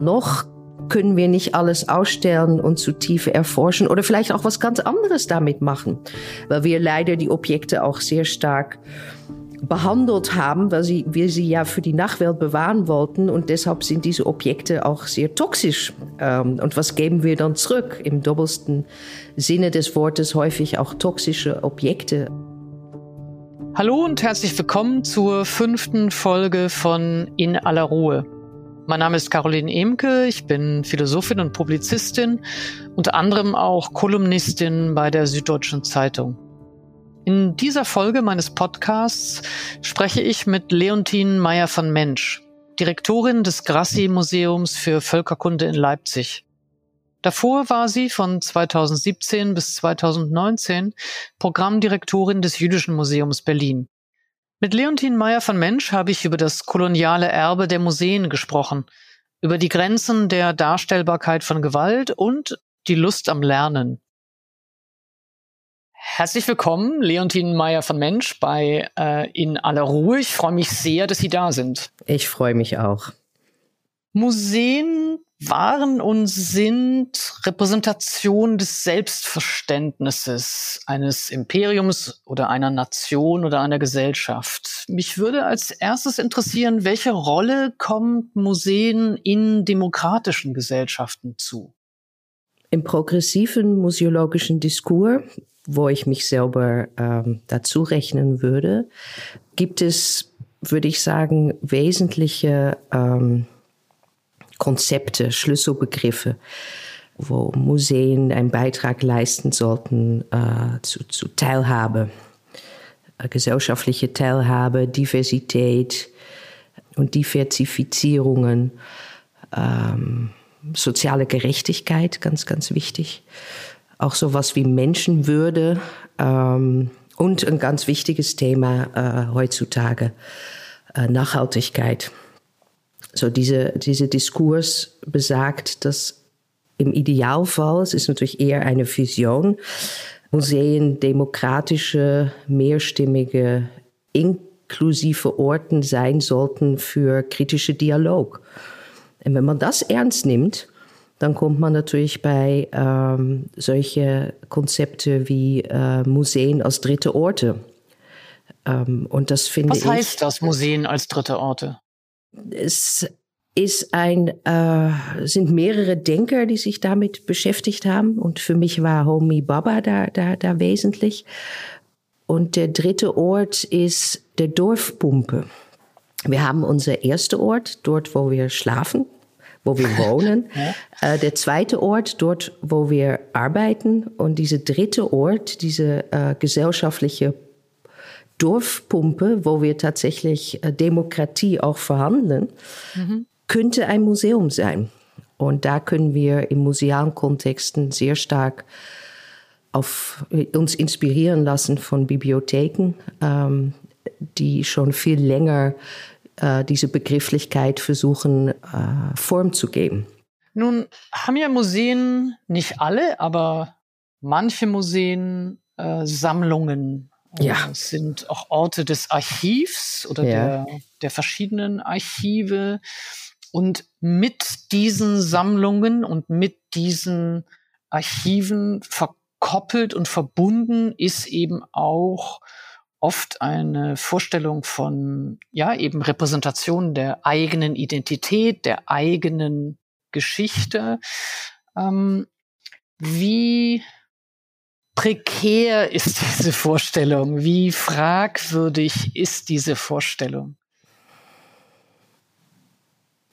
Noch können wir nicht alles ausstellen und zu Tiefe erforschen oder vielleicht auch was ganz anderes damit machen, weil wir leider die Objekte auch sehr stark behandelt haben, weil sie, wir sie ja für die Nachwelt bewahren wollten und deshalb sind diese Objekte auch sehr toxisch. Ähm, und was geben wir dann zurück? Im doppelsten Sinne des Wortes häufig auch toxische Objekte. Hallo und herzlich willkommen zur fünften Folge von In aller Ruhe. Mein Name ist Caroline Emke, ich bin Philosophin und Publizistin, unter anderem auch Kolumnistin bei der Süddeutschen Zeitung. In dieser Folge meines Podcasts spreche ich mit Leontine Meyer von Mensch, Direktorin des Grassi Museums für Völkerkunde in Leipzig. Davor war sie von 2017 bis 2019 Programmdirektorin des Jüdischen Museums Berlin. Mit Leontine Meyer von Mensch habe ich über das koloniale Erbe der Museen gesprochen, über die Grenzen der Darstellbarkeit von Gewalt und die Lust am Lernen. Herzlich willkommen, Leontine Meyer von Mensch bei äh, In aller Ruhe. Ich freue mich sehr, dass Sie da sind. Ich freue mich auch. Museen waren und sind Repräsentation des Selbstverständnisses eines Imperiums oder einer Nation oder einer Gesellschaft. Mich würde als erstes interessieren, welche Rolle kommt Museen in demokratischen Gesellschaften zu? Im progressiven museologischen Diskurs, wo ich mich selber ähm, dazu rechnen würde, gibt es, würde ich sagen, wesentliche ähm, Konzepte, Schlüsselbegriffe, wo Museen einen Beitrag leisten sollten äh, zu, zu Teilhabe, äh, gesellschaftliche Teilhabe, Diversität und Diversifizierungen, ähm, soziale Gerechtigkeit, ganz, ganz wichtig. Auch sowas wie Menschenwürde ähm, und ein ganz wichtiges Thema äh, heutzutage, äh, Nachhaltigkeit. So diese, diese Diskurs besagt, dass im Idealfall, es ist natürlich eher eine Vision, Museen demokratische, mehrstimmige, inklusive Orten sein sollten für kritische Dialog. Und wenn man das ernst nimmt, dann kommt man natürlich bei ähm, solche Konzepte wie äh, Museen als dritte Orte. Ähm, und das finde ich. Was heißt das, Museen als dritte Orte? Es ist ein, äh, sind mehrere Denker, die sich damit beschäftigt haben. Und für mich war Homi Baba da, da, da wesentlich. Und der dritte Ort ist der Dorfpumpe. Wir haben unser erster Ort, dort, wo wir schlafen, wo wir wohnen. ja. äh, der zweite Ort, dort, wo wir arbeiten. Und dieser dritte Ort, diese äh, gesellschaftliche Dorfpumpe, wo wir tatsächlich äh, Demokratie auch verhandeln, mhm. könnte ein Museum sein. Und da können wir im musealen Kontexten sehr stark auf, äh, uns inspirieren lassen von Bibliotheken, ähm, die schon viel länger äh, diese Begrifflichkeit versuchen, äh, Form zu geben. Nun haben ja Museen, nicht alle, aber manche Museen äh, Sammlungen ja. Es sind auch Orte des Archivs oder ja. der, der verschiedenen Archive. Und mit diesen Sammlungen und mit diesen Archiven verkoppelt und verbunden ist eben auch oft eine Vorstellung von, ja, eben Repräsentation der eigenen Identität, der eigenen Geschichte. Ähm, wie prekär ist diese Vorstellung? Wie fragwürdig ist diese Vorstellung?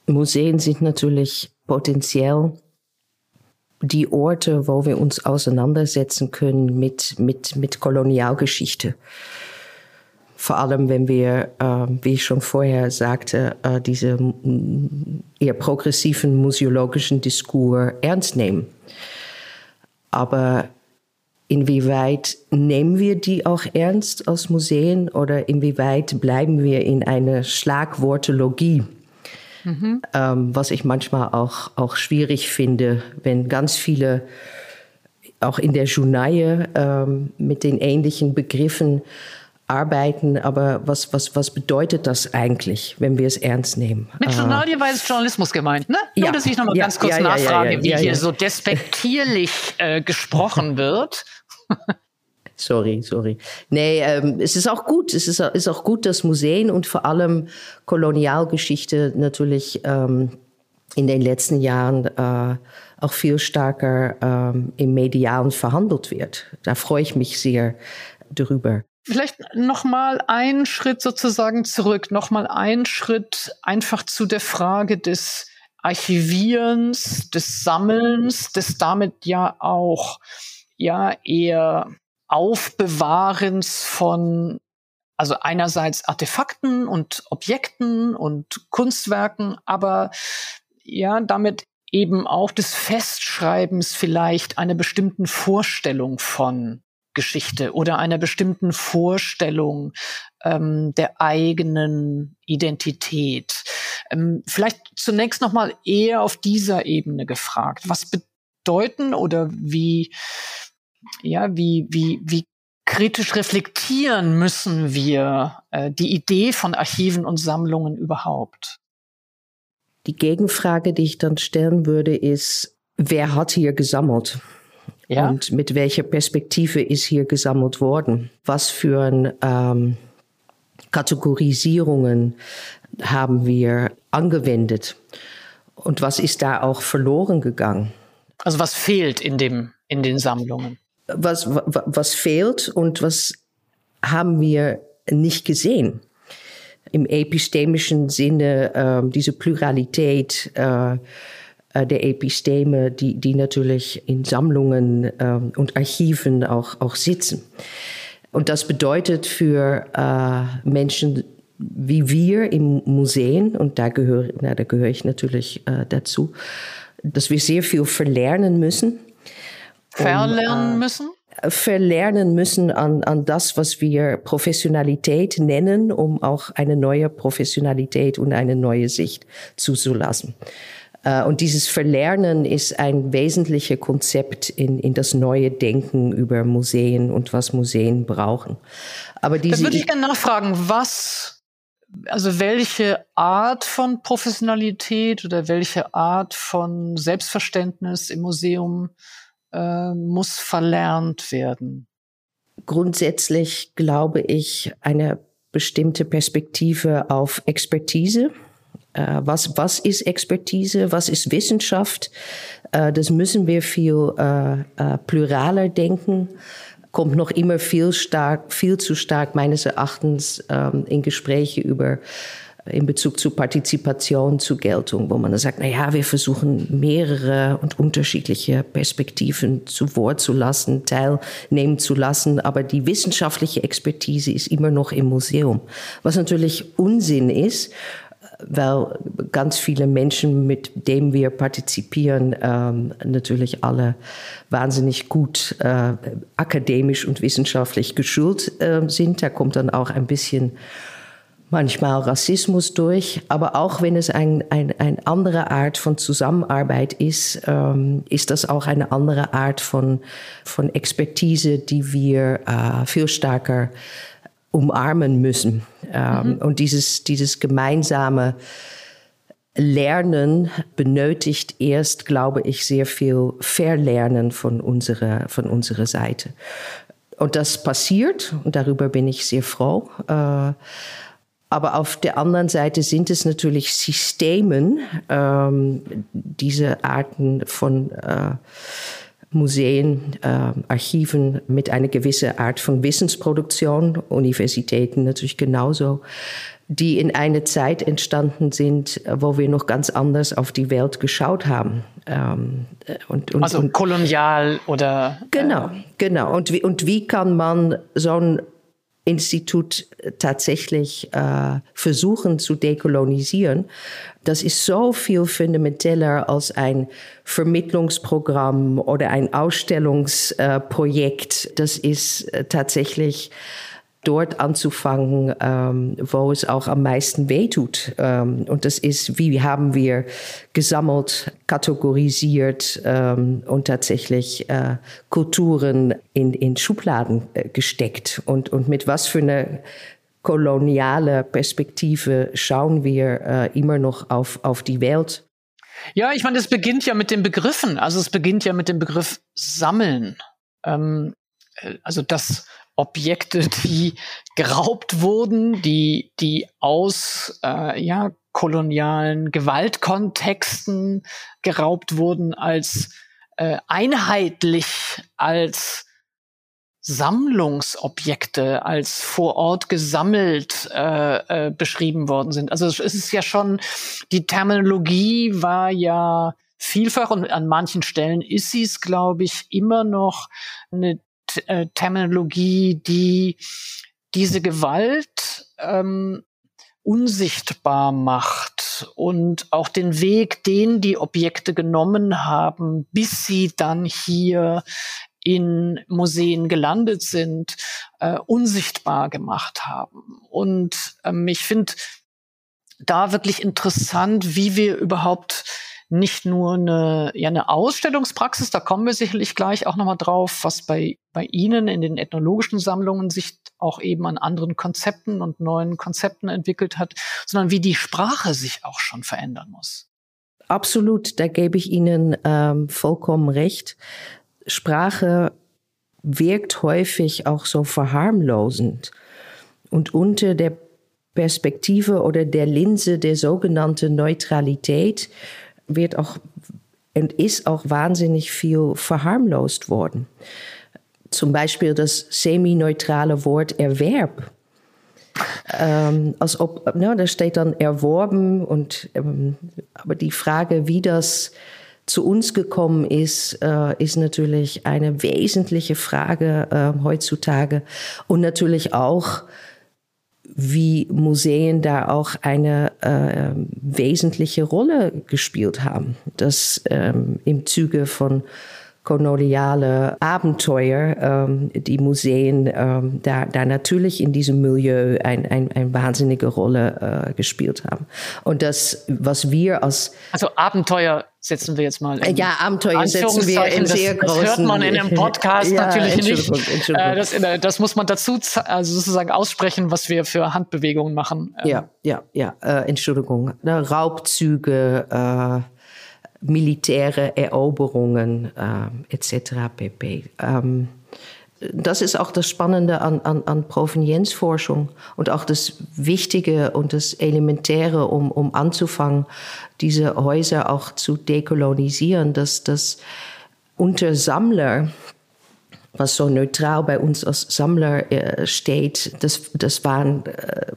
Museen sind natürlich potenziell die Orte, wo wir uns auseinandersetzen können mit, mit, mit Kolonialgeschichte. Vor allem, wenn wir, äh, wie ich schon vorher sagte, äh, diese eher progressiven museologischen Diskurs ernst nehmen. Aber Inwieweit nehmen wir die auch ernst als Museen oder inwieweit bleiben wir in einer Schlagwortologie? Mhm. Ähm, was ich manchmal auch, auch schwierig finde, wenn ganz viele auch in der Journaille ähm, mit den ähnlichen Begriffen arbeiten, aber was, was, was bedeutet das eigentlich, wenn wir es ernst nehmen? Mit Journalie war jetzt Journalismus gemeint, ne? Ja. Nur, dass ich nochmal ja, ganz kurz ja, nachfrage, wie hier so despektierlich äh, gesprochen wird. sorry, sorry. Nee, ähm, es ist auch gut. Es ist, ist auch gut, dass Museen und vor allem Kolonialgeschichte natürlich ähm, in den letzten Jahren äh, auch viel stärker ähm, im Medialen verhandelt wird. Da freue ich mich sehr drüber. Vielleicht noch mal einen Schritt sozusagen zurück, noch mal einen Schritt einfach zu der Frage des Archivierens, des Sammelns, des damit ja auch ja eher Aufbewahrens von also einerseits Artefakten und Objekten und Kunstwerken, aber ja, damit eben auch des Festschreibens vielleicht einer bestimmten Vorstellung von Geschichte oder einer bestimmten Vorstellung ähm, der eigenen Identität. Ähm, vielleicht zunächst noch mal eher auf dieser Ebene gefragt. Was bedeuten oder wie ja wie wie wie kritisch reflektieren müssen wir äh, die Idee von Archiven und Sammlungen überhaupt? Die Gegenfrage, die ich dann stellen würde, ist, wer hat hier gesammelt? Ja. Und mit welcher Perspektive ist hier gesammelt worden? Was für ein, ähm, Kategorisierungen haben wir angewendet? Und was ist da auch verloren gegangen? Also was fehlt in dem, in den Sammlungen? Was, was fehlt und was haben wir nicht gesehen? Im epistemischen Sinne, äh, diese Pluralität, äh, der Episteme, die, die natürlich in Sammlungen äh, und Archiven auch, auch sitzen. Und das bedeutet für äh, Menschen wie wir im Museen, und da gehöre, na, da gehöre ich natürlich äh, dazu, dass wir sehr viel verlernen müssen. Verlernen um, äh, müssen? verlernen müssen an, an das, was wir Professionalität nennen, um auch eine neue Professionalität und eine neue Sicht zuzulassen. Äh, und dieses Verlernen ist ein wesentliches Konzept in, in das neue Denken über Museen und was Museen brauchen. Aber diese da würde ich gerne nachfragen, was, also welche Art von Professionalität oder welche Art von Selbstverständnis im Museum äh, muss verlernt werden? Grundsätzlich glaube ich eine bestimmte Perspektive auf Expertise was, was ist Expertise, was ist Wissenschaft? Äh, das müssen wir viel äh, pluraler denken. Kommt noch immer viel stark, viel zu stark meines Erachtens ähm, in Gespräche über in Bezug zu Partizipation zu Geltung, wo man dann sagt, na ja, wir versuchen mehrere und unterschiedliche Perspektiven zu Wort zu lassen, teilnehmen zu lassen, aber die wissenschaftliche Expertise ist immer noch im Museum, was natürlich Unsinn ist, weil ganz viele Menschen, mit denen wir partizipieren, ähm, natürlich alle wahnsinnig gut äh, akademisch und wissenschaftlich geschult äh, sind. Da kommt dann auch ein bisschen manchmal Rassismus durch. Aber auch wenn es eine ein, ein andere Art von Zusammenarbeit ist, ähm, ist das auch eine andere Art von, von Expertise, die wir äh, viel stärker umarmen müssen. Ähm, mhm. Und dieses, dieses gemeinsame Lernen benötigt erst, glaube ich, sehr viel Verlernen von unserer, von unserer Seite. Und das passiert und darüber bin ich sehr froh. Äh, aber auf der anderen Seite sind es natürlich Systemen, ähm, diese Arten von äh, Museen, äh, Archiven mit einer gewissen Art von Wissensproduktion, Universitäten natürlich genauso, die in einer Zeit entstanden sind, wo wir noch ganz anders auf die Welt geschaut haben. Ähm, und, und, also und, kolonial oder. Genau, äh, genau. Und wie, und wie kann man so ein Institut tatsächlich äh, versuchen zu dekolonisieren. Das ist so viel fundamenteller als ein Vermittlungsprogramm oder ein Ausstellungsprojekt. Das ist äh, tatsächlich dort anzufangen, ähm, wo es auch am meisten wehtut. Ähm, und das ist, wie haben wir gesammelt, kategorisiert ähm, und tatsächlich äh, Kulturen in, in Schubladen äh, gesteckt. Und, und mit was für eine koloniale Perspektive schauen wir äh, immer noch auf, auf die Welt. Ja, ich meine, es beginnt ja mit den Begriffen. Also es beginnt ja mit dem Begriff Sammeln. Ähm, äh, also das Objekte, die geraubt wurden, die, die aus äh, ja, kolonialen Gewaltkontexten geraubt wurden, als äh, einheitlich, als Sammlungsobjekte, als vor Ort gesammelt äh, äh, beschrieben worden sind. Also es ist ja schon, die Terminologie war ja vielfach und an manchen Stellen ist sie es, glaube ich, immer noch eine äh, Terminologie, die diese Gewalt ähm, unsichtbar macht und auch den Weg, den die Objekte genommen haben, bis sie dann hier in Museen gelandet sind, äh, unsichtbar gemacht haben. Und ähm, ich finde da wirklich interessant, wie wir überhaupt nicht nur eine, ja, eine Ausstellungspraxis, da kommen wir sicherlich gleich auch nochmal drauf, was bei, bei Ihnen in den ethnologischen Sammlungen sich auch eben an anderen Konzepten und neuen Konzepten entwickelt hat, sondern wie die Sprache sich auch schon verändern muss. Absolut, da gebe ich Ihnen ähm, vollkommen recht. Sprache wirkt häufig auch so verharmlosend. Und unter der Perspektive oder der Linse der sogenannten Neutralität wird auch und ist auch wahnsinnig viel verharmlost worden. Zum Beispiel das semi-neutrale Wort Erwerb. Ähm, als ob, ne, da steht dann erworben und ähm, aber die Frage, wie das zu uns gekommen ist, äh, ist natürlich eine wesentliche Frage äh, heutzutage und natürlich auch wie Museen da auch eine äh, wesentliche Rolle gespielt haben. Das ähm, im Zuge von koloniale Abenteuer, ähm, die Museen ähm, da, da natürlich in diesem Milieu eine ein, ein wahnsinnige Rolle äh, gespielt haben. Und das, was wir als... Also Abenteuer setzen wir jetzt mal in Ja, Abenteuer setzen wir in sehr das, großen... Das hört man in einem Podcast ja, natürlich Entschuldigung, nicht. Entschuldigung. Äh, das, äh, das, muss man dazu also sozusagen aussprechen, was wir für Handbewegungen machen. Ähm, ja, ja, ja, äh, Entschuldigung. Raubzüge, äh, militäre Eroberungen äh, etc. pp. Ähm, das ist auch das Spannende an, an, an Provenienzforschung und auch das Wichtige und das Elementäre, um, um anzufangen, diese Häuser auch zu dekolonisieren, dass das unter Sammler was so neutral bei uns als Sammler äh, steht, das, das waren äh,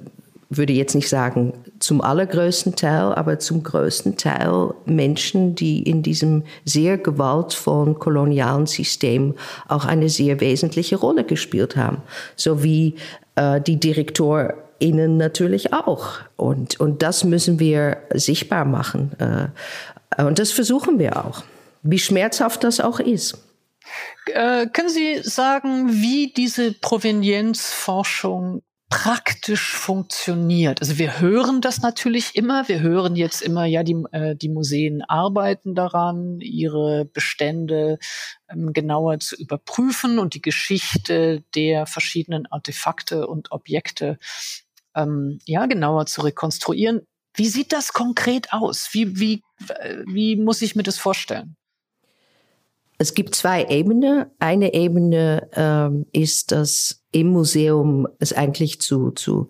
würde jetzt nicht sagen zum allergrößten Teil, aber zum größten Teil Menschen, die in diesem sehr gewaltvollen kolonialen System auch eine sehr wesentliche Rolle gespielt haben, so wie äh, die DirektorInnen natürlich auch. Und, und das müssen wir sichtbar machen. Äh, und das versuchen wir auch, wie schmerzhaft das auch ist. Äh, können Sie sagen, wie diese Provenienzforschung praktisch funktioniert. Also wir hören das natürlich immer. Wir hören jetzt immer, ja, die, äh, die Museen arbeiten daran, ihre Bestände ähm, genauer zu überprüfen und die Geschichte der verschiedenen Artefakte und Objekte ähm, ja genauer zu rekonstruieren. Wie sieht das konkret aus? Wie, wie, wie muss ich mir das vorstellen? Es gibt zwei Ebenen. Eine Ebene ähm, ist, dass im Museum es eigentlich zu, zu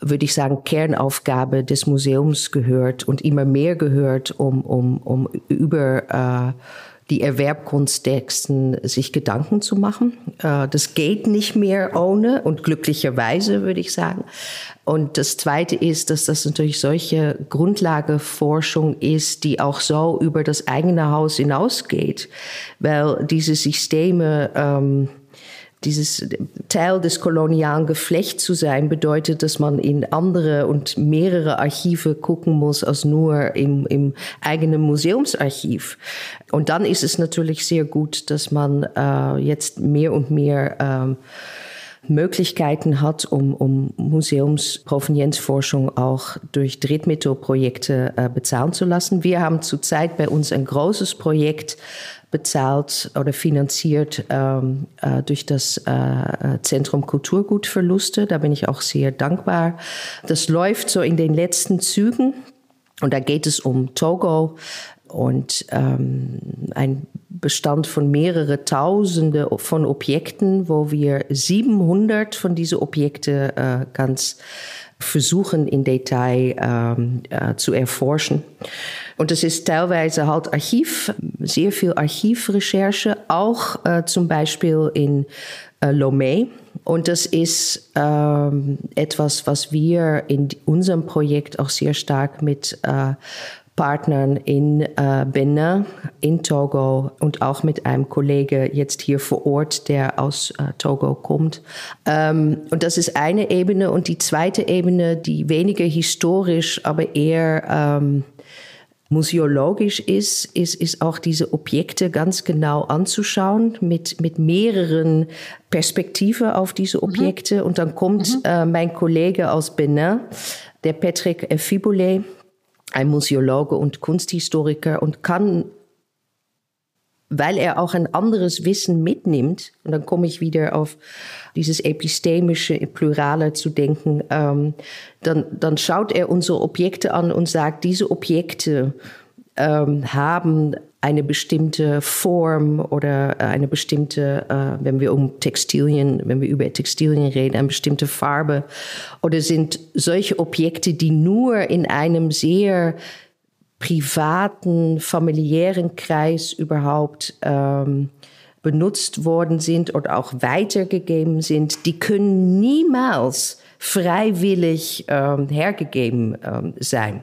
würde ich sagen, Kernaufgabe des Museums gehört und immer mehr gehört, um, um, um über äh, die Erwerbkunsttexten sich Gedanken zu machen. Äh, das geht nicht mehr ohne und glücklicherweise würde ich sagen. Und das Zweite ist, dass das natürlich solche Grundlageforschung ist, die auch so über das eigene Haus hinausgeht, weil diese Systeme ähm, dieses Teil des kolonialen Geflechts zu sein, bedeutet, dass man in andere und mehrere Archive gucken muss als nur im, im eigenen Museumsarchiv. Und dann ist es natürlich sehr gut, dass man äh, jetzt mehr und mehr ähm, Möglichkeiten hat, um, um Museumsprovenienzforschung auch durch Drittmittelprojekte äh, bezahlen zu lassen. Wir haben zurzeit bei uns ein großes Projekt bezahlt oder finanziert ähm, äh, durch das äh, Zentrum Kulturgutverluste. Da bin ich auch sehr dankbar. Das läuft so in den letzten Zügen. Und da geht es um Togo und ähm, ein Bestand von mehrere Tausende von Objekten, wo wir 700 von diesen Objekten äh, ganz versuchen in Detail ähm, äh, zu erforschen. Und es ist teilweise halt Archiv, sehr viel Archivrecherche, auch äh, zum Beispiel in äh, Lomé. Und das ist ähm, etwas, was wir in unserem Projekt auch sehr stark mit äh, Partnern in äh, Benin, in Togo und auch mit einem Kollege jetzt hier vor Ort, der aus äh, Togo kommt. Ähm, und das ist eine Ebene. Und die zweite Ebene, die weniger historisch, aber eher ähm, museologisch ist, ist, ist auch diese Objekte ganz genau anzuschauen mit, mit mehreren Perspektiven auf diese mhm. Objekte. Mhm. Und dann kommt mhm. äh, mein Kollege aus Benin, der Patrick Fiboulet, ein Museologe und Kunsthistoriker und kann, weil er auch ein anderes Wissen mitnimmt, und dann komme ich wieder auf dieses epistemische, plurale zu denken, ähm, dann, dann schaut er unsere Objekte an und sagt, diese Objekte ähm, haben eine bestimmte Form oder äh, eine bestimmte, äh, wenn wir um Textilien, wenn wir über Textilien reden, eine bestimmte Farbe oder sind solche Objekte, die nur in einem sehr privaten, familiären Kreis überhaupt ähm, benutzt worden sind oder auch weitergegeben sind, die können niemals freiwillig ähm, hergegeben ähm, sein.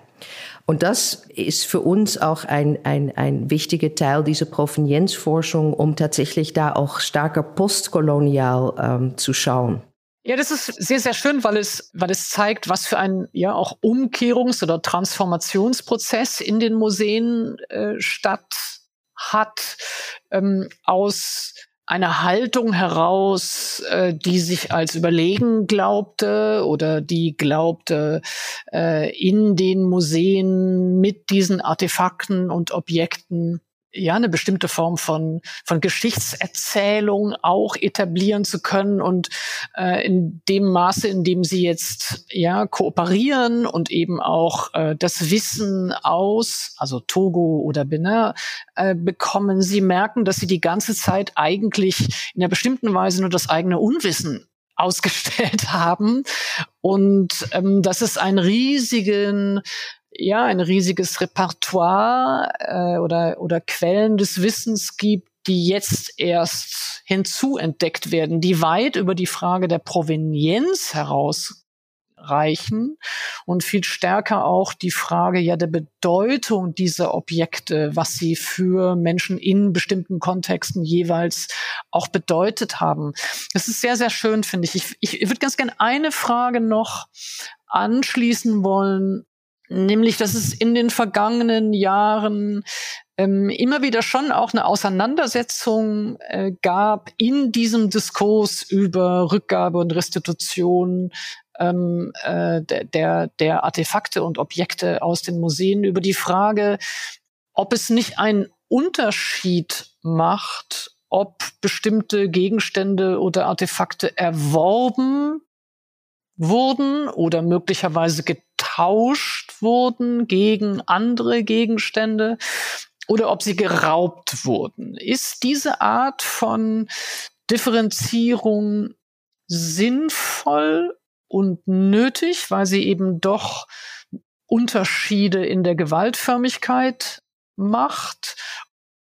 Und das ist für uns auch ein, ein, ein wichtiger Teil dieser Provenienzforschung, um tatsächlich da auch stärker postkolonial ähm, zu schauen. Ja, das ist sehr, sehr schön, weil es, weil es zeigt, was für ein ja auch Umkehrungs- oder Transformationsprozess in den Museen äh, statt hat ähm, aus eine Haltung heraus, äh, die sich als überlegen glaubte oder die glaubte, äh, in den Museen mit diesen Artefakten und Objekten ja eine bestimmte Form von von Geschichtserzählung auch etablieren zu können und äh, in dem Maße, in dem sie jetzt ja kooperieren und eben auch äh, das Wissen aus, also Togo oder Benin äh, bekommen, sie merken, dass sie die ganze Zeit eigentlich in einer bestimmten Weise nur das eigene Unwissen ausgestellt haben. Und ähm, dass es einen riesigen ja ein riesiges Repertoire äh, oder oder Quellen des Wissens gibt, die jetzt erst hinzuentdeckt werden, die weit über die Frage der Provenienz herausreichen und viel stärker auch die Frage ja der Bedeutung dieser Objekte, was sie für Menschen in bestimmten Kontexten jeweils auch bedeutet haben. Das ist sehr, sehr schön, finde ich. Ich, ich würde ganz gerne eine Frage noch anschließen wollen Nämlich, dass es in den vergangenen Jahren ähm, immer wieder schon auch eine Auseinandersetzung äh, gab in diesem Diskurs über Rückgabe und Restitution ähm, äh, der, der Artefakte und Objekte aus den Museen, über die Frage, ob es nicht einen Unterschied macht, ob bestimmte Gegenstände oder Artefakte erworben wurden oder möglicherweise getauscht wurden gegen andere Gegenstände oder ob sie geraubt wurden. Ist diese Art von Differenzierung sinnvoll und nötig, weil sie eben doch Unterschiede in der Gewaltförmigkeit macht?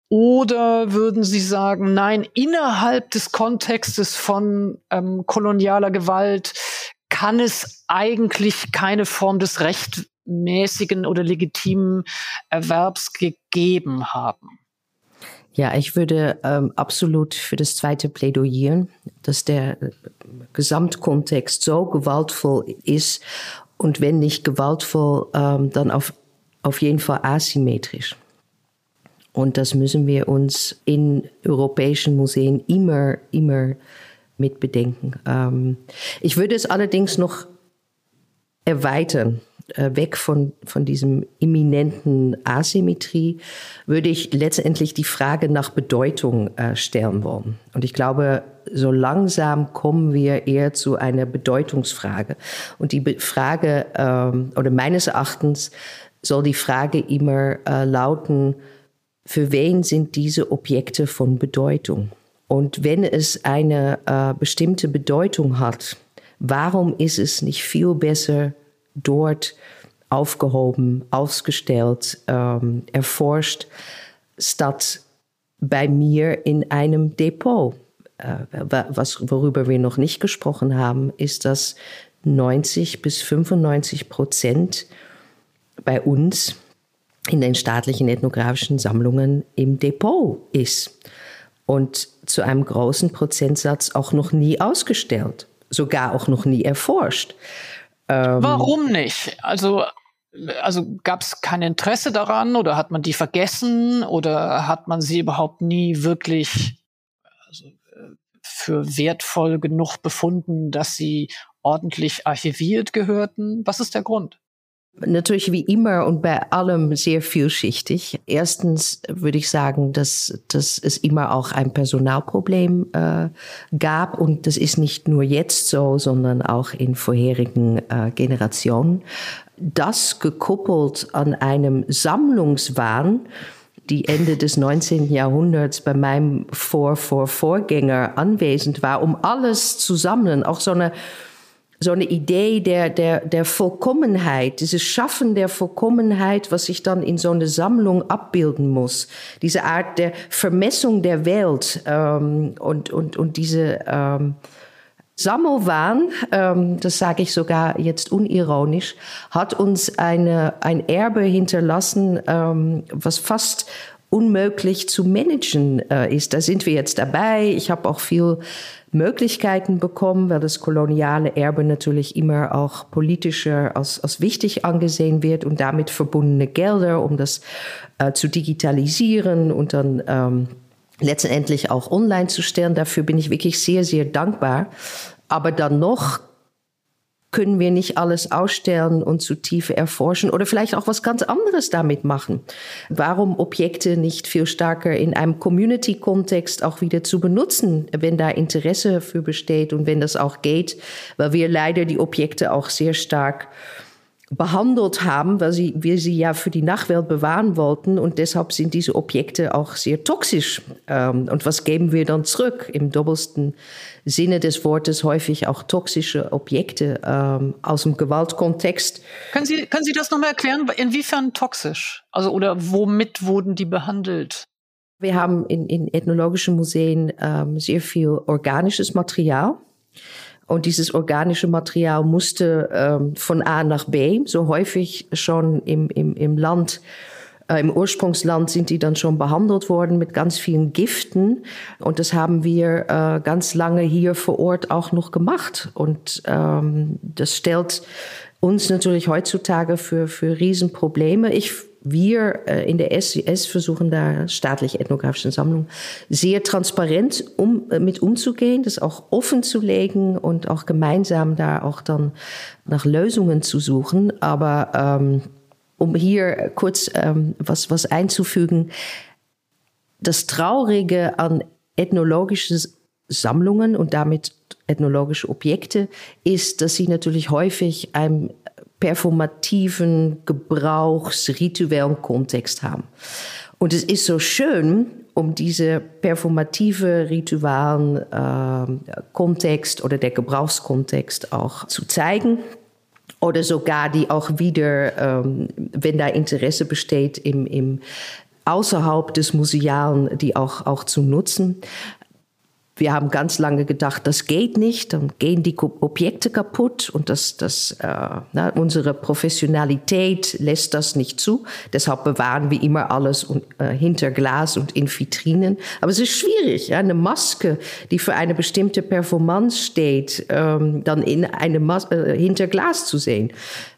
Oder würden Sie sagen, nein, innerhalb des Kontextes von ähm, kolonialer Gewalt kann es eigentlich keine Form des rechtmäßigen oder legitimen Erwerbs gegeben haben. Ja, ich würde ähm, absolut für das zweite plädieren, dass der Gesamtkontext so gewaltvoll ist und wenn nicht gewaltvoll, ähm, dann auf, auf jeden Fall asymmetrisch. Und das müssen wir uns in europäischen Museen immer, immer mitbedenken. Ähm, ich würde es allerdings noch erweitern. Äh, weg von, von diesem imminenten Asymmetrie, würde ich letztendlich die Frage nach Bedeutung äh, stellen wollen. Und ich glaube, so langsam kommen wir eher zu einer Bedeutungsfrage. Und die Frage, ähm, oder meines Erachtens, soll die Frage immer äh, lauten, für wen sind diese Objekte von Bedeutung? Und wenn es eine bestimmte Bedeutung hat, warum ist es nicht viel besser dort aufgehoben, ausgestellt, ähm, erforscht, statt bei mir in einem Depot. Äh, was, worüber wir noch nicht gesprochen haben, ist, dass 90 bis 95 Prozent bei uns in den staatlichen ethnografischen Sammlungen im Depot ist und zu einem großen Prozentsatz auch noch nie ausgestellt, sogar auch noch nie erforscht. Ähm, Warum nicht? Also, also gab es kein Interesse daran oder hat man die vergessen oder hat man sie überhaupt nie wirklich also, äh, für wertvoll genug befunden, dass sie ordentlich archiviert gehörten? Was ist der Grund? Natürlich wie immer und bei allem sehr vielschichtig. Erstens würde ich sagen, dass, dass es immer auch ein Personalproblem äh, gab und das ist nicht nur jetzt so, sondern auch in vorherigen äh, Generationen. Das gekoppelt an einem Sammlungswahn, die Ende des 19. Jahrhunderts bei meinem Vor-Vor-Vorgänger anwesend war, um alles zu sammeln, auch so eine so eine Idee der, der, der Vollkommenheit, dieses Schaffen der Vollkommenheit, was sich dann in so eine Sammlung abbilden muss, diese Art der Vermessung der Welt ähm, und, und, und diese ähm, Sammelwahn, ähm, das sage ich sogar jetzt unironisch, hat uns eine, ein Erbe hinterlassen, ähm, was fast unmöglich zu managen äh, ist. Da sind wir jetzt dabei. Ich habe auch viel Möglichkeiten bekommen, weil das koloniale Erbe natürlich immer auch politischer als, als wichtig angesehen wird und damit verbundene Gelder, um das äh, zu digitalisieren und dann ähm, letztendlich auch online zu stellen. Dafür bin ich wirklich sehr, sehr dankbar. Aber dann noch können wir nicht alles ausstellen und zu Tiefe erforschen oder vielleicht auch was ganz anderes damit machen? Warum Objekte nicht viel stärker in einem Community-Kontext auch wieder zu benutzen, wenn da Interesse für besteht und wenn das auch geht, weil wir leider die Objekte auch sehr stark behandelt haben, weil sie, wir sie ja für die Nachwelt bewahren wollten und deshalb sind diese Objekte auch sehr toxisch. Ähm, und was geben wir dann zurück? Im doppelsten Sinne des Wortes häufig auch toxische Objekte ähm, aus dem Gewaltkontext. Können Sie, können Sie das nochmal erklären? Inwiefern toxisch? Also oder womit wurden die behandelt? Wir haben in, in ethnologischen Museen ähm, sehr viel organisches Material. Und dieses organische Material musste ähm, von A nach B, so häufig schon im, im, im Land, äh, im Ursprungsland sind die dann schon behandelt worden mit ganz vielen Giften. Und das haben wir äh, ganz lange hier vor Ort auch noch gemacht. Und ähm, das stellt uns natürlich heutzutage für, für Riesenprobleme. Ich wir äh, in der SES versuchen da staatliche ethnografische Sammlung sehr transparent um, äh, mit umzugehen, das auch offen zu legen und auch gemeinsam da auch dann nach Lösungen zu suchen. Aber ähm, um hier kurz ähm, was, was einzufügen, das Traurige an ethnologischen Sammlungen und damit ethnologische Objekte ist, dass sie natürlich häufig einem performativen Gebrauchsrituellen Kontext haben. Und es ist so schön, um diese performative ritualen äh, Kontext oder der Gebrauchskontext auch zu zeigen oder sogar die auch wieder, ähm, wenn da Interesse besteht, im, im außerhalb des Musealen, die auch, auch zu nutzen. Wir haben ganz lange gedacht, das geht nicht, dann gehen die Objekte kaputt und das, das, äh, na, unsere Professionalität lässt das nicht zu. Deshalb bewahren wir immer alles äh, hinter Glas und in Vitrinen. Aber es ist schwierig, ja, eine Maske, die für eine bestimmte Performance steht, ähm, dann in eine Mas äh, hinter Glas zu sehen.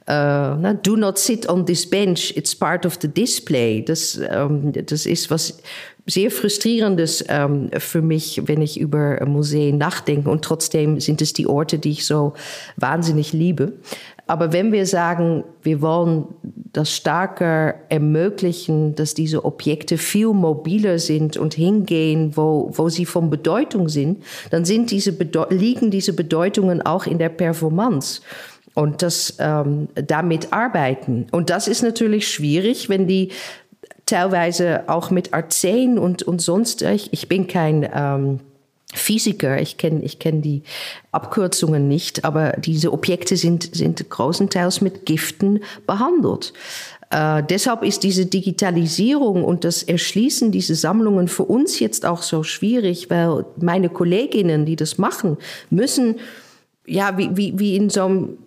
Uh, do not sit on this bench, it's part of the display. Das, ähm, das ist was sehr frustrierendes ähm, für mich, wenn ich über Museen nachdenke. Und trotzdem sind es die Orte, die ich so wahnsinnig liebe. Aber wenn wir sagen, wir wollen das stärker ermöglichen, dass diese Objekte viel mobiler sind und hingehen, wo, wo sie von Bedeutung sind, dann sind diese liegen diese Bedeutungen auch in der Performance und das ähm, damit arbeiten. Und das ist natürlich schwierig, wenn die teilweise auch mit Arzen und, und sonst, ich, ich bin kein ähm, Physiker, ich kenne ich kenn die Abkürzungen nicht, aber diese Objekte sind, sind großenteils mit Giften behandelt. Äh, deshalb ist diese Digitalisierung und das Erschließen dieser Sammlungen für uns jetzt auch so schwierig, weil meine Kolleginnen, die das machen, müssen ja wie, wie, wie in so einem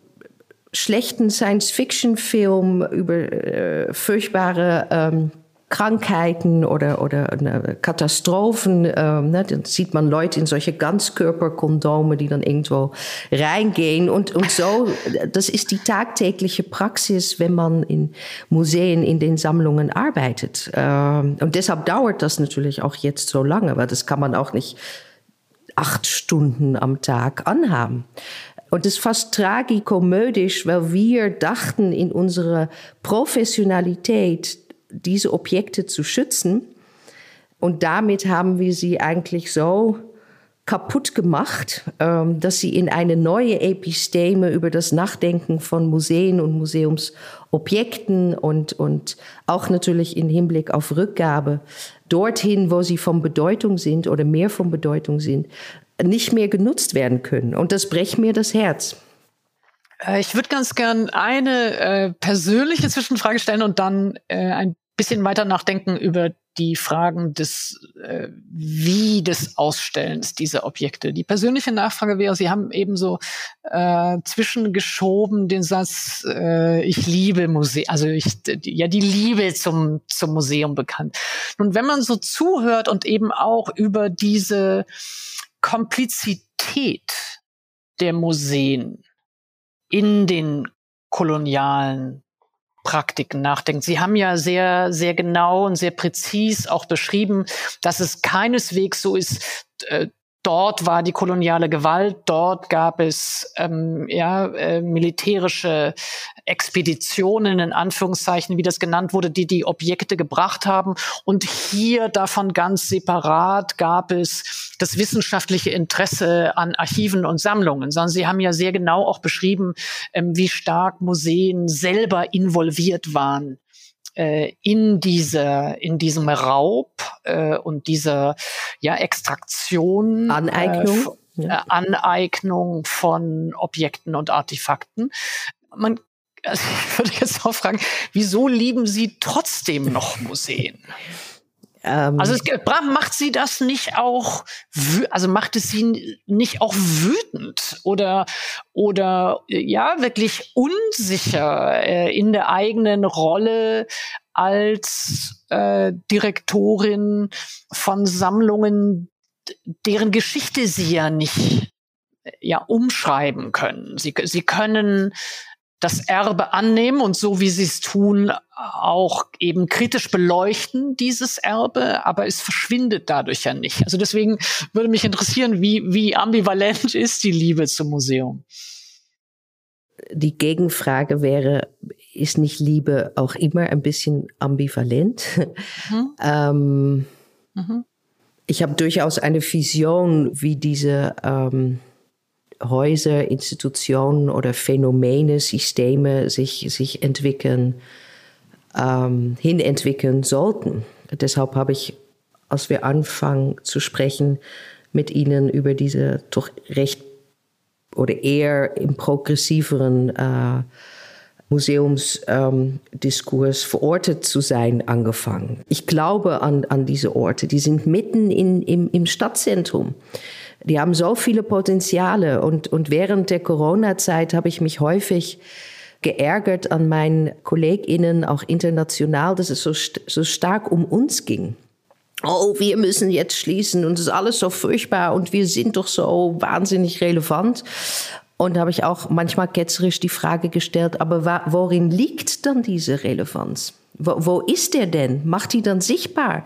schlechten Science-Fiction-Film über äh, furchtbare ähm, Krankheiten oder, oder äh, Katastrophen. Äh, ne, dann sieht man Leute in solche Ganzkörperkondome, die dann irgendwo reingehen. Und, und so, das ist die tagtägliche Praxis, wenn man in Museen, in den Sammlungen arbeitet. Äh, und deshalb dauert das natürlich auch jetzt so lange, weil das kann man auch nicht acht Stunden am Tag anhaben. Und es ist fast tragikomödisch, weil wir dachten in unserer Professionalität, diese Objekte zu schützen. Und damit haben wir sie eigentlich so kaputt gemacht, ähm, dass sie in eine neue Episteme über das Nachdenken von Museen und Museumsobjekten und, und auch natürlich im Hinblick auf Rückgabe dorthin, wo sie von Bedeutung sind oder mehr von Bedeutung sind, nicht mehr genutzt werden können. Und das brecht mir das Herz. Äh, ich würde ganz gern eine äh, persönliche Zwischenfrage stellen und dann äh, ein bisschen weiter nachdenken über die Fragen des äh, Wie des Ausstellens dieser Objekte. Die persönliche Nachfrage wäre, Sie haben eben so äh, zwischengeschoben den Satz, äh, ich liebe Museum, also ich, ja die Liebe zum, zum Museum bekannt. Und wenn man so zuhört und eben auch über diese Komplizität der Museen in den kolonialen Praktiken nachdenkt. Sie haben ja sehr, sehr genau und sehr präzis auch beschrieben, dass es keineswegs so ist, äh, Dort war die koloniale Gewalt, dort gab es ähm, ja, äh, militärische Expeditionen, in Anführungszeichen, wie das genannt wurde, die die Objekte gebracht haben. Und hier davon ganz separat gab es das wissenschaftliche Interesse an Archiven und Sammlungen, sondern Sie haben ja sehr genau auch beschrieben, ähm, wie stark Museen selber involviert waren äh, in dieser in diesem Raub äh, und dieser ja Extraktion Aneignung äh, ja. Aneignung von Objekten und Artefakten. Man also ich würde jetzt auch fragen, wieso lieben Sie trotzdem noch Museen? Ähm, also es, macht sie das nicht auch, also macht es sie nicht auch wütend oder oder ja wirklich unsicher äh, in der eigenen Rolle als äh, Direktorin von Sammlungen, deren Geschichte sie ja nicht ja umschreiben können. Sie, sie können das Erbe annehmen und so wie sie es tun, auch eben kritisch beleuchten, dieses Erbe, aber es verschwindet dadurch ja nicht. Also deswegen würde mich interessieren, wie, wie ambivalent ist die Liebe zum Museum? Die Gegenfrage wäre, ist nicht Liebe auch immer ein bisschen ambivalent? Mhm. ähm, mhm. Ich habe durchaus eine Vision, wie diese ähm, Häuser, Institutionen oder Phänomene, Systeme sich, sich entwickeln, ähm, hinentwickeln sollten. Deshalb habe ich, als wir anfangen zu sprechen, mit Ihnen über diese doch recht oder eher im progressiveren äh, Museumsdiskurs ähm, verortet zu sein angefangen. Ich glaube an, an diese Orte, die sind mitten in, im, im Stadtzentrum. Die haben so viele Potenziale und, und während der Corona-Zeit habe ich mich häufig geärgert an meinen KollegInnen, auch international, dass es so, so stark um uns ging. Oh, wir müssen jetzt schließen und es ist alles so furchtbar und wir sind doch so wahnsinnig relevant. Und habe ich auch manchmal ketzerisch die Frage gestellt, aber worin liegt dann diese Relevanz? Wo, wo ist der denn? Macht die dann sichtbar?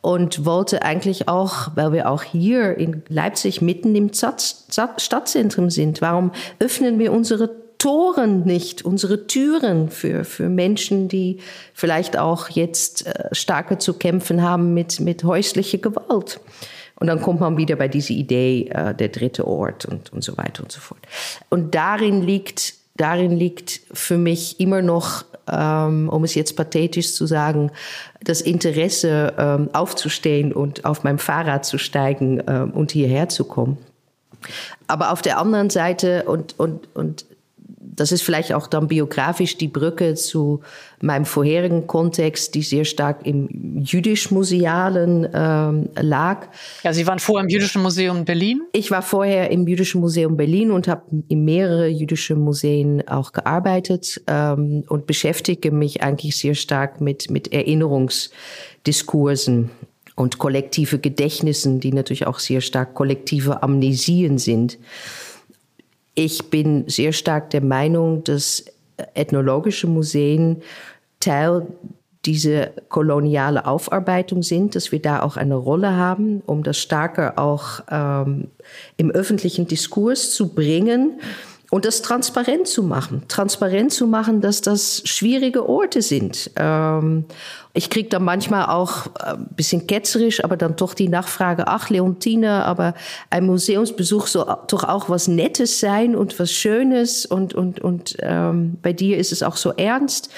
Und wollte eigentlich auch, weil wir auch hier in Leipzig mitten im Stadtzentrum sind, warum öffnen wir unsere Toren nicht, unsere Türen für, für Menschen, die vielleicht auch jetzt äh, starker zu kämpfen haben mit, mit häuslicher Gewalt? Und dann kommt man wieder bei dieser Idee, äh, der dritte Ort und, und so weiter und so fort. Und darin liegt, darin liegt für mich immer noch ähm, um es jetzt pathetisch zu sagen, das Interesse ähm, aufzustehen und auf meinem Fahrrad zu steigen ähm, und hierher zu kommen. Aber auf der anderen Seite und, und, und das ist vielleicht auch dann biografisch die Brücke zu meinem vorherigen Kontext, die sehr stark im jüdisch-musealen ähm, lag. Ja, Sie waren vorher im Jüdischen Museum Berlin? Ich war vorher im Jüdischen Museum Berlin und habe in mehrere jüdische Museen auch gearbeitet ähm, und beschäftige mich eigentlich sehr stark mit, mit Erinnerungsdiskursen und kollektive Gedächtnissen, die natürlich auch sehr stark kollektive Amnesien sind. Ich bin sehr stark der Meinung, dass ethnologische Museen Teil dieser koloniale Aufarbeitung sind, dass wir da auch eine Rolle haben, um das stärker auch ähm, im öffentlichen Diskurs zu bringen und das transparent zu machen. Transparent zu machen, dass das schwierige Orte sind. Ähm, ich kriege da manchmal auch ein äh, bisschen ketzerisch, aber dann doch die Nachfrage, ach Leontine, aber ein Museumsbesuch soll doch auch was Nettes sein und was Schönes und, und, und ähm, bei dir ist es auch so ernst.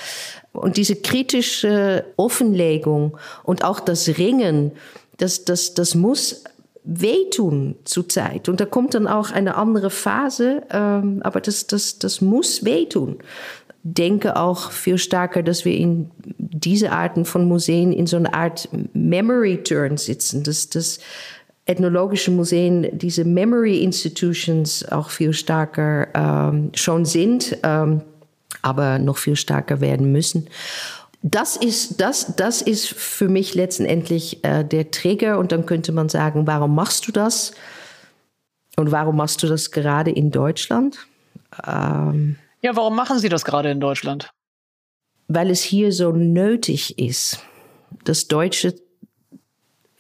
Und diese kritische Offenlegung und auch das Ringen, das, das, das muss wehtun zurzeit. Und da kommt dann auch eine andere Phase, ähm, aber das, das, das muss wehtun. Denke auch viel stärker, dass wir in diese Arten von Museen in so einer Art Memory Turn sitzen, dass das ethnologische Museen diese Memory Institutions auch viel stärker ähm, schon sind, ähm, aber noch viel stärker werden müssen das ist, das, das ist für mich letztendlich äh, der Trigger. Und dann könnte man sagen, warum machst du das? Und warum machst du das gerade in Deutschland? Ähm, ja, warum machen Sie das gerade in Deutschland? Weil es hier so nötig ist. Das deutsche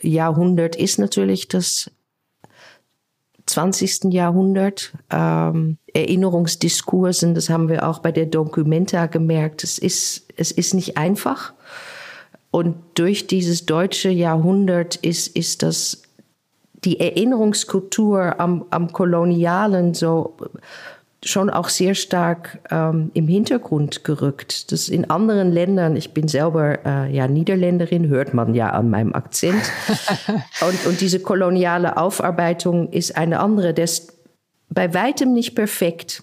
Jahrhundert ist natürlich das 20. Jahrhundert. Ähm, Erinnerungsdiskursen, das haben wir auch bei der Documenta gemerkt. Es ist, es ist nicht einfach. Und durch dieses deutsche Jahrhundert ist, ist das die Erinnerungskultur am, am Kolonialen so schon auch sehr stark ähm, im Hintergrund gerückt. Das in anderen Ländern, ich bin selber äh, ja Niederländerin, hört man ja an meinem Akzent. und, und diese koloniale Aufarbeitung ist eine andere, das bei weitem nicht perfekt.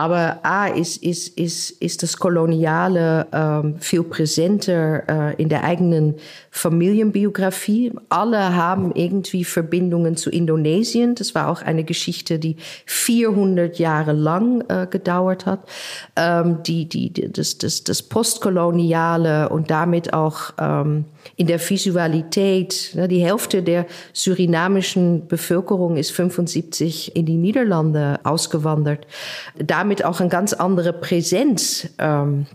Aber A ist, ist, ist, ist das Koloniale ähm, viel präsenter äh, in der eigenen Familienbiografie. Alle haben irgendwie Verbindungen zu Indonesien. Das war auch eine Geschichte, die 400 Jahre lang äh, gedauert hat. Ähm, die, die, das, das, das Postkoloniale und damit auch ähm, in der Visualität. Ne, die Hälfte der surinamischen Bevölkerung ist 75 in die Niederlande ausgewandert. Damit auch eine ganz andere Präsenz. Ähm,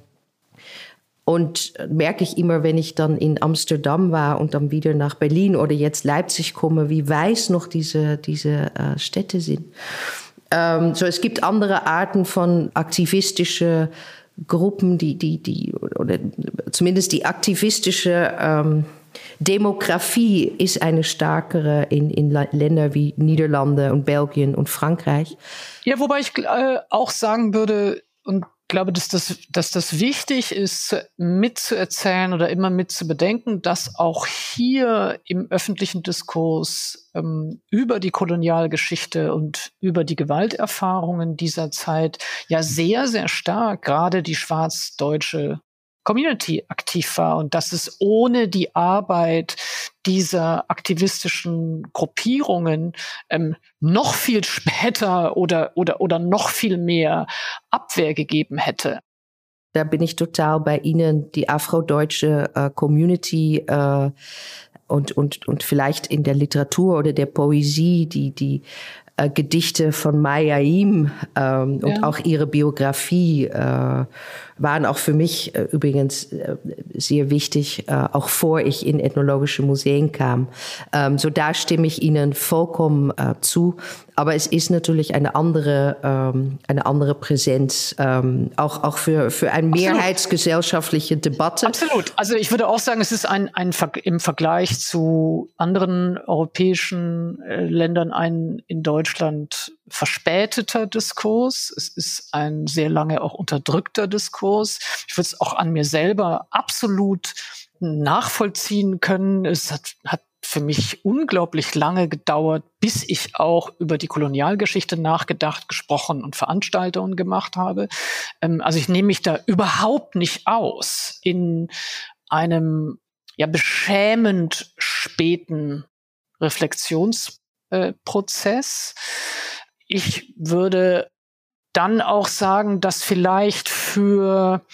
und merke ich immer, wenn ich dann in Amsterdam war und dann wieder nach Berlin oder jetzt Leipzig komme, wie weiß noch diese, diese äh, Städte sind. Ähm, so, es gibt andere Arten von aktivistische Gruppen, die, die, die, oder zumindest die aktivistische ähm, Demografie ist eine stärkere in, in Ländern wie Niederlande und Belgien und Frankreich. Ja, wobei ich äh, auch sagen würde, und glaube, dass das, dass das wichtig ist, mitzuerzählen oder immer mitzubedenken, dass auch hier im öffentlichen Diskurs ähm, über die Kolonialgeschichte und über die Gewalterfahrungen dieser Zeit ja sehr, sehr stark gerade die schwarz-deutsche Community aktiv war und dass es ohne die Arbeit dieser aktivistischen Gruppierungen ähm, noch viel später oder, oder, oder noch viel mehr Abwehr gegeben hätte. Da bin ich total bei Ihnen. Die afrodeutsche äh, Community äh, und, und, und vielleicht in der Literatur oder der Poesie, die, die äh, Gedichte von Maya Im ähm, und auch ihre Biografie äh, waren auch für mich äh, übrigens äh, sehr wichtig, äh, auch vor ich in ethnologische Museen kam. Ähm, so da stimme ich Ihnen vollkommen zu. Aber es ist natürlich eine andere, ähm, eine andere Präsenz, ähm, auch, auch für, für eine mehrheitsgesellschaftliche Debatte. Absolut. Also ich würde auch sagen, es ist ein, ein im Vergleich zu anderen europäischen Ländern ein in Deutschland verspäteter Diskurs. Es ist ein sehr lange auch unterdrückter Diskurs. Ich würde es auch an mir selber absolut nachvollziehen können. Es hat, hat für mich unglaublich lange gedauert, bis ich auch über die Kolonialgeschichte nachgedacht, gesprochen und Veranstaltungen gemacht habe. Ähm, also ich nehme mich da überhaupt nicht aus in einem ja beschämend späten Reflexionsprozess. Äh, ich würde dann auch sagen, dass vielleicht für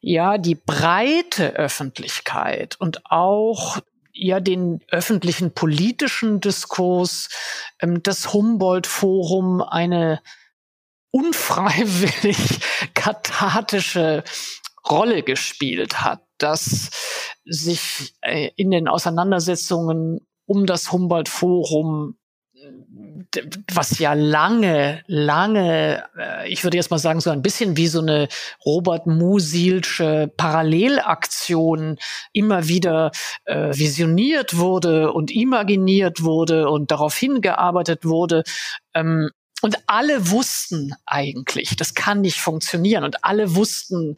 ja die breite Öffentlichkeit und auch ja den öffentlichen politischen Diskurs ähm, das Humboldt-Forum eine unfreiwillig kathartische Rolle gespielt hat, dass sich äh, in den Auseinandersetzungen um das Humboldt-Forum was ja lange, lange, äh, ich würde jetzt mal sagen, so ein bisschen wie so eine Robert Musilsche Parallelaktion immer wieder äh, visioniert wurde und imaginiert wurde und darauf hingearbeitet wurde, ähm, und alle wussten eigentlich, das kann nicht funktionieren. Und alle wussten,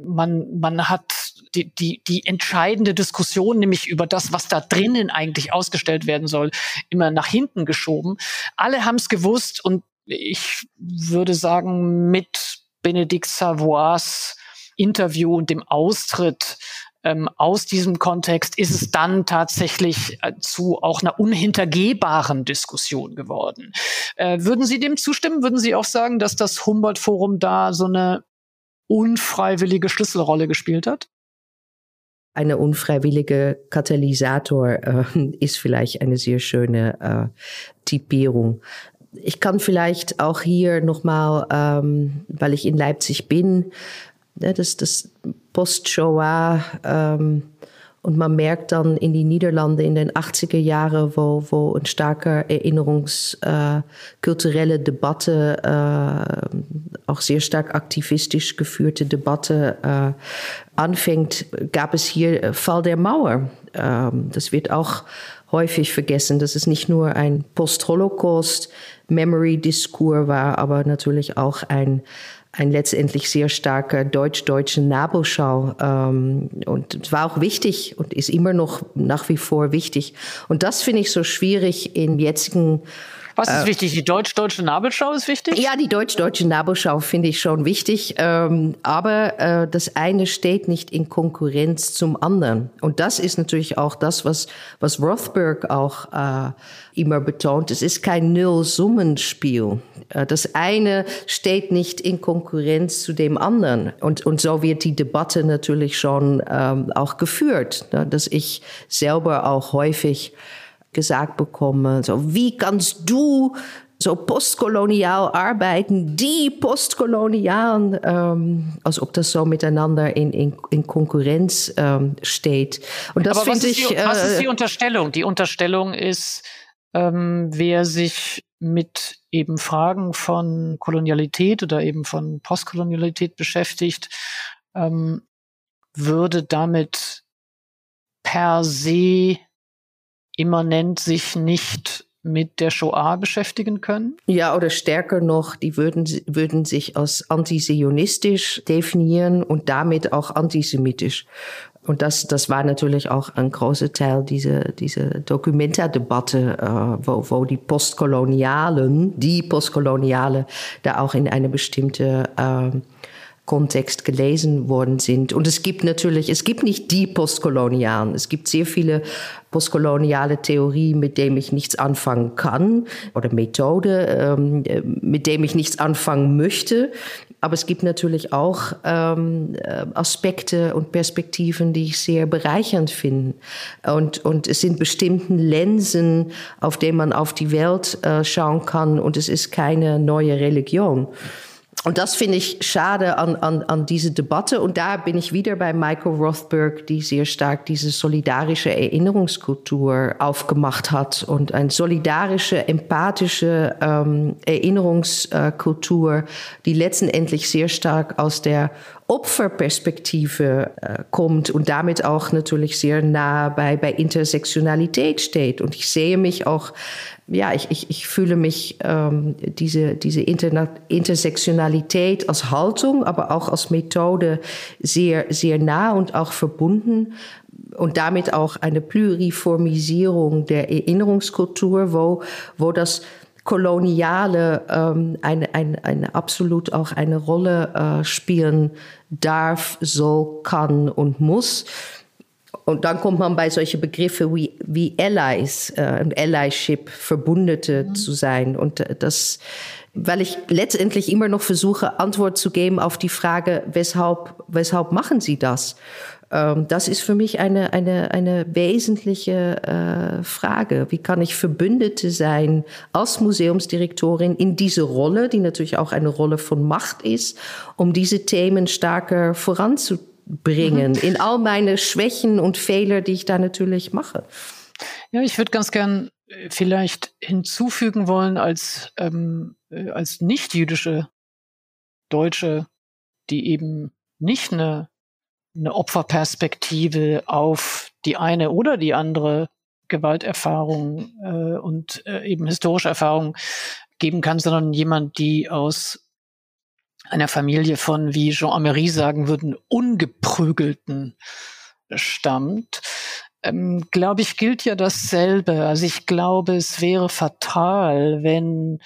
man, man hat die, die, die entscheidende Diskussion, nämlich über das, was da drinnen eigentlich ausgestellt werden soll, immer nach hinten geschoben. Alle haben es gewusst und ich würde sagen, mit Benedikt Savoys Interview und dem Austritt ähm, aus diesem Kontext ist es dann tatsächlich äh, zu auch einer unhintergehbaren Diskussion geworden. Äh, würden Sie dem zustimmen? Würden Sie auch sagen, dass das Humboldt-Forum da so eine unfreiwillige Schlüsselrolle gespielt hat? Eine unfreiwillige Katalysator äh, ist vielleicht eine sehr schöne äh, Typierung. Ich kann vielleicht auch hier nochmal, ähm, weil ich in Leipzig bin, ne, das, das Post-Shoah ähm, und man merkt dann in die Niederlande in den 80er Jahren, wo, wo ein starker erinnerungskulturelle äh, Debatte, äh, auch sehr stark aktivistisch geführte Debatte äh, anfängt, gab es hier Fall der Mauer. Ähm, das wird auch häufig vergessen, dass es nicht nur ein Post-Holocaust-Memory-Diskurs war, aber natürlich auch ein ein letztendlich sehr starker deutsch-deutscher Nabelschau. Ähm, und war auch wichtig und ist immer noch nach wie vor wichtig. Und das finde ich so schwierig in jetzigen was ist äh, wichtig? Die deutsch-deutsche Nabelschau ist wichtig? Ja, die deutsch-deutsche Nabelschau finde ich schon wichtig. Ähm, aber äh, das eine steht nicht in Konkurrenz zum anderen. Und das ist natürlich auch das, was, was Rothberg auch äh, immer betont. Es ist kein Nullsummenspiel. Äh, das eine steht nicht in Konkurrenz zu dem anderen. Und, und so wird die Debatte natürlich schon ähm, auch geführt, ne? dass ich selber auch häufig gesagt bekomme, so wie kannst du so postkolonial arbeiten, die Postkolonialen, ähm, als ob das so miteinander in, in, in Konkurrenz ähm, steht. Und das finde ich. Die, was ist die äh, Unterstellung? Die Unterstellung ist, ähm, wer sich mit eben Fragen von Kolonialität oder eben von Postkolonialität beschäftigt, ähm, würde damit per se immanent sich nicht mit der Shoah beschäftigen können? Ja, oder stärker noch, die würden, würden sich als antizionistisch definieren und damit auch antisemitisch. Und das, das war natürlich auch ein großer Teil dieser, dieser Documenta-Debatte, äh, wo, wo die Postkolonialen, die Postkoloniale, da auch in eine bestimmte äh, Kontext gelesen worden sind. Und es gibt natürlich, es gibt nicht die Postkolonialen. Es gibt sehr viele postkoloniale Theorien, mit denen ich nichts anfangen kann oder Methode, ähm, mit dem ich nichts anfangen möchte. Aber es gibt natürlich auch ähm, äh, Aspekte und Perspektiven, die ich sehr bereichernd finde. Und, und es sind bestimmten Lensen, auf denen man auf die Welt äh, schauen kann. Und es ist keine neue Religion. Und das finde ich schade an, an, an diese Debatte. Und da bin ich wieder bei Michael Rothberg, die sehr stark diese solidarische Erinnerungskultur aufgemacht hat und eine solidarische, empathische ähm, Erinnerungskultur, die letztendlich sehr stark aus der Opferperspektive äh, kommt und damit auch natürlich sehr nah bei, bei Intersektionalität steht. Und ich sehe mich auch ja, ich, ich, ich fühle mich ähm, diese, diese Inter Intersektionalität als Haltung, aber auch als Methode sehr, sehr nah und auch verbunden und damit auch eine Pluriformisierung der Erinnerungskultur, wo, wo das Koloniale ähm, eine, eine, eine absolut auch eine Rolle äh, spielen darf, soll, kann und muss. Und dann kommt man bei solchen Begriffen wie, wie Allies äh, und Allyship, Verbündete mhm. zu sein. Und äh, das, weil ich letztendlich immer noch versuche, Antwort zu geben auf die Frage, weshalb, weshalb machen Sie das? Ähm, das ist für mich eine, eine, eine wesentliche äh, Frage. Wie kann ich Verbündete sein als Museumsdirektorin in diese Rolle, die natürlich auch eine Rolle von Macht ist, um diese Themen stärker voranzutreiben? Bringen, mhm. in all meine Schwächen und Fehler, die ich da natürlich mache. Ja, ich würde ganz gern äh, vielleicht hinzufügen wollen als, ähm, äh, als nicht-jüdische Deutsche, die eben nicht eine, eine Opferperspektive auf die eine oder die andere Gewalterfahrung äh, und äh, eben historische Erfahrung geben kann, sondern jemand, die aus einer Familie von, wie Jean Amery sagen würden, ungeprügelten stammt, ähm, glaube ich, gilt ja dasselbe. Also ich glaube, es wäre fatal, wenn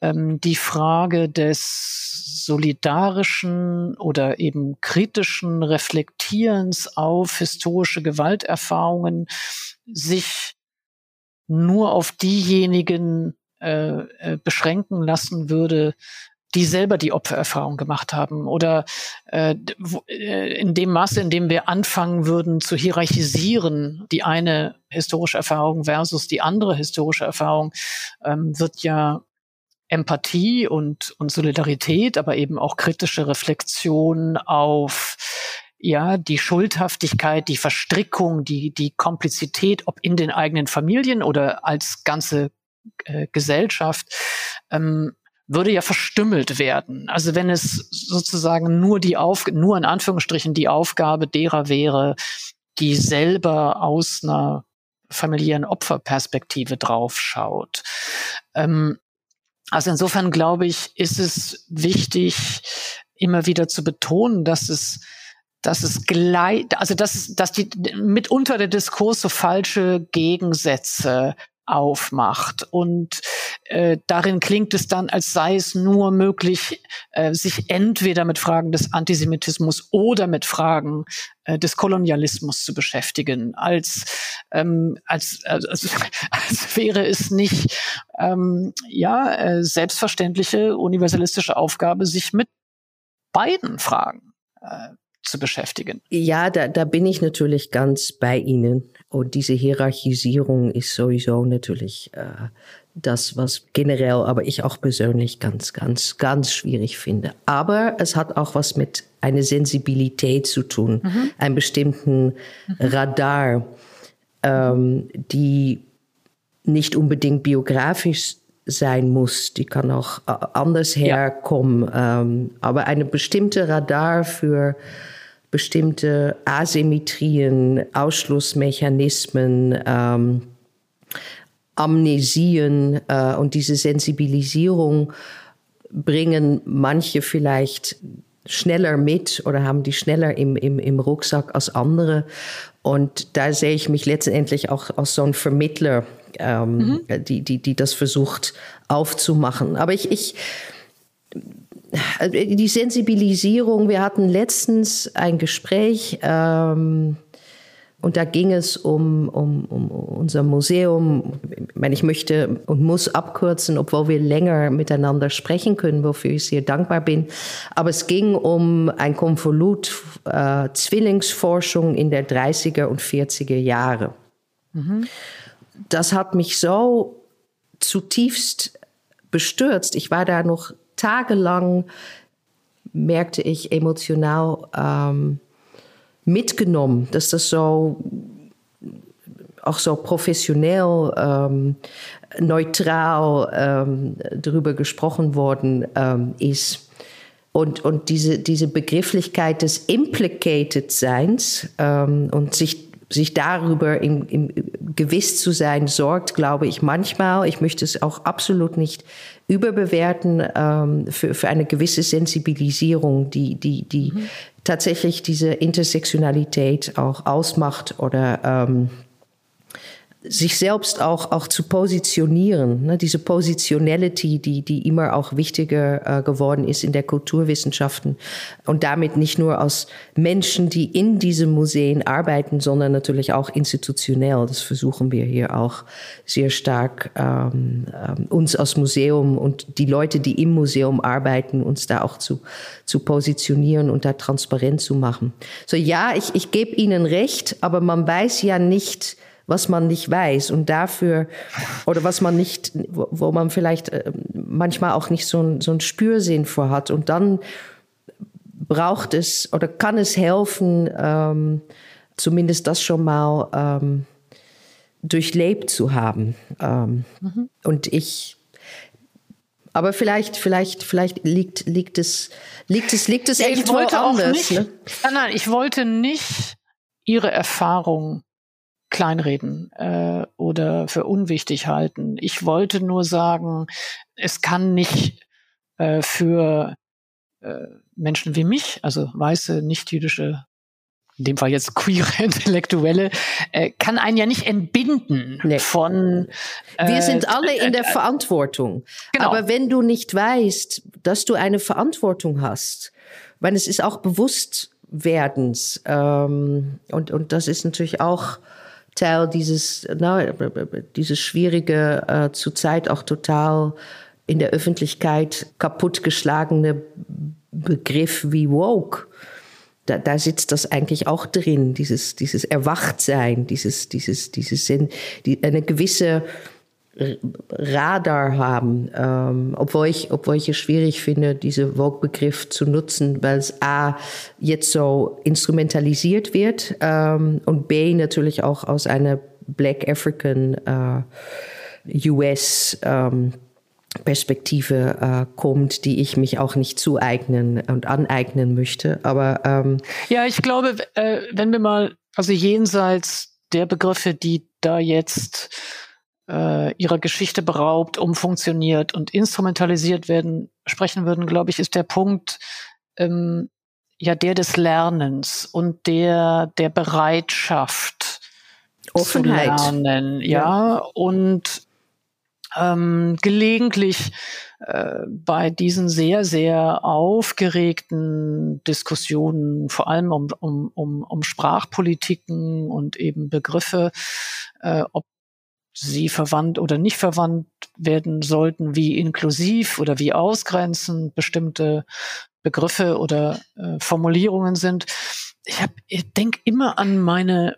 ähm, die Frage des solidarischen oder eben kritischen Reflektierens auf historische Gewalterfahrungen sich nur auf diejenigen äh, äh, beschränken lassen würde, die selber die Opfererfahrung gemacht haben oder äh, äh, in dem Maße, in dem wir anfangen würden zu hierarchisieren, die eine historische Erfahrung versus die andere historische Erfahrung, ähm, wird ja Empathie und, und Solidarität, aber eben auch kritische Reflexion auf ja, die Schuldhaftigkeit, die Verstrickung, die, die Komplizität, ob in den eigenen Familien oder als ganze äh, Gesellschaft, ähm, würde ja verstümmelt werden. Also wenn es sozusagen nur die Auf nur in Anführungsstrichen die Aufgabe derer wäre, die selber aus einer familiären Opferperspektive draufschaut. Ähm, also insofern glaube ich, ist es wichtig, immer wieder zu betonen, dass es dass es gleich, also dass, dass die mitunter der Diskurs so falsche Gegensätze aufmacht. Und äh, darin klingt es dann, als sei es nur möglich, äh, sich entweder mit Fragen des Antisemitismus oder mit Fragen äh, des Kolonialismus zu beschäftigen, als, ähm, als, als, als wäre es nicht ähm, ja äh, selbstverständliche universalistische Aufgabe, sich mit beiden Fragen äh, zu beschäftigen. Ja, da, da bin ich natürlich ganz bei Ihnen. Und diese Hierarchisierung ist sowieso natürlich äh, das, was generell, aber ich auch persönlich ganz, ganz, ganz schwierig finde. Aber es hat auch was mit einer Sensibilität zu tun, mhm. einem bestimmten mhm. Radar, ähm, die nicht unbedingt biografisch sein muss, die kann auch äh, anders herkommen, ja. ähm, aber eine bestimmte Radar für bestimmte Asymmetrien, Ausschlussmechanismen, ähm, Amnesien äh, und diese Sensibilisierung bringen manche vielleicht schneller mit oder haben die schneller im, im, im Rucksack als andere. Und da sehe ich mich letztendlich auch als so ein Vermittler, ähm, mhm. die, die, die das versucht aufzumachen. Aber ich, ich die Sensibilisierung, wir hatten letztens ein Gespräch, ähm, und da ging es um, um, um unser Museum. Ich meine, ich möchte und muss abkürzen, obwohl wir länger miteinander sprechen können, wofür ich sehr dankbar bin. Aber es ging um ein Konvolut äh, Zwillingsforschung in der 30er und 40er Jahre. Mhm. Das hat mich so zutiefst bestürzt. Ich war da noch tagelang, merkte ich emotional, ähm, mitgenommen, dass das so auch so professionell, ähm, neutral ähm, darüber gesprochen worden ähm, ist. Und, und diese, diese Begrifflichkeit des Implicated Seins ähm, und sich, sich darüber im, im gewiss zu sein, sorgt, glaube ich, manchmal, ich möchte es auch absolut nicht überbewerten, ähm, für, für eine gewisse Sensibilisierung, die, die, die, mhm. tatsächlich diese Intersektionalität auch ausmacht oder ähm, sich selbst auch, auch zu positionieren, ne? diese Positionality, die, die immer auch wichtiger äh, geworden ist in der Kulturwissenschaften und damit nicht nur aus Menschen, die in diesen Museen arbeiten, sondern natürlich auch institutionell. Das versuchen wir hier auch sehr stark, ähm, ähm, uns als Museum und die Leute, die im Museum arbeiten, uns da auch zu, zu positionieren und da transparent zu machen. So ja, ich, ich gebe Ihnen recht, aber man weiß ja nicht, was man nicht weiß und dafür oder was man nicht, wo, man vielleicht äh, manchmal auch nicht so ein, so ein Spürsinn vor hat und dann braucht es oder kann es helfen, ähm, zumindest das schon mal ähm, durchlebt zu haben. Ähm, mhm. Und ich, aber vielleicht, vielleicht, vielleicht liegt, liegt es, liegt es, liegt es ja, irgendwo anders. Nicht, ne? Nein, nein, ich wollte nicht Ihre Erfahrung kleinreden äh, oder für unwichtig halten. Ich wollte nur sagen, es kann nicht äh, für äh, Menschen wie mich, also weiße, nicht-jüdische, in dem Fall jetzt queere Intellektuelle, äh, kann einen ja nicht entbinden nee. von. Äh, Wir sind alle in der äh, Verantwortung. Genau. Aber wenn du nicht weißt, dass du eine Verantwortung hast, weil es ist auch Bewusstwerdens ähm, und und das ist natürlich auch Teil dieses, na, dieses schwierige, äh, zurzeit auch total in der Öffentlichkeit kaputtgeschlagene Begriff wie woke. Da, da sitzt das eigentlich auch drin, dieses, dieses Erwachtsein, dieses, dieses, dieses, die, eine gewisse Radar haben, ähm, obwohl ich, obwohl ich es schwierig finde, diese Vogue-Begriff zu nutzen, weil es a jetzt so instrumentalisiert wird ähm, und b natürlich auch aus einer Black African äh, US ähm, Perspektive äh, kommt, die ich mich auch nicht zueignen und aneignen möchte. Aber ähm, ja, ich glaube, äh, wenn wir mal also jenseits der Begriffe, die da jetzt äh, ihrer Geschichte beraubt, umfunktioniert und instrumentalisiert werden, sprechen würden, glaube ich, ist der Punkt ähm, ja der des Lernens und der der Bereitschaft Offenheit. zu lernen, ja, ja. und ähm, gelegentlich äh, bei diesen sehr, sehr aufgeregten Diskussionen, vor allem um, um, um, um Sprachpolitiken und eben Begriffe, äh, ob sie verwandt oder nicht verwandt werden sollten, wie inklusiv oder wie ausgrenzend bestimmte Begriffe oder äh, Formulierungen sind. Ich, hab, ich denke immer an meine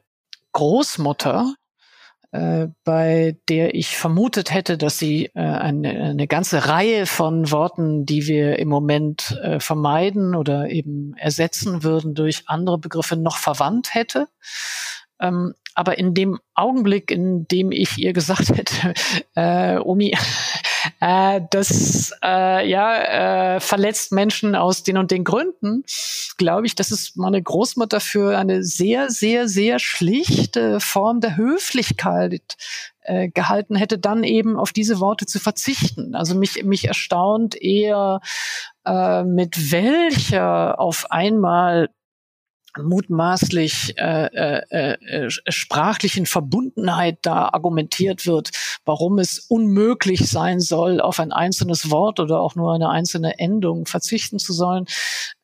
Großmutter, äh, bei der ich vermutet hätte, dass sie äh, eine, eine ganze Reihe von Worten, die wir im Moment äh, vermeiden oder eben ersetzen würden durch andere Begriffe, noch verwandt hätte. Ähm, aber in dem Augenblick, in dem ich ihr gesagt hätte, äh, Omi, äh, das äh, ja äh, verletzt Menschen aus den und den Gründen, glaube ich, dass es meine Großmutter für eine sehr, sehr, sehr schlichte Form der Höflichkeit äh, gehalten hätte, dann eben auf diese Worte zu verzichten. Also mich, mich erstaunt eher, äh, mit welcher auf einmal mutmaßlich äh, äh, äh, sprachlichen Verbundenheit da argumentiert wird, warum es unmöglich sein soll, auf ein einzelnes Wort oder auch nur eine einzelne Endung verzichten zu sollen.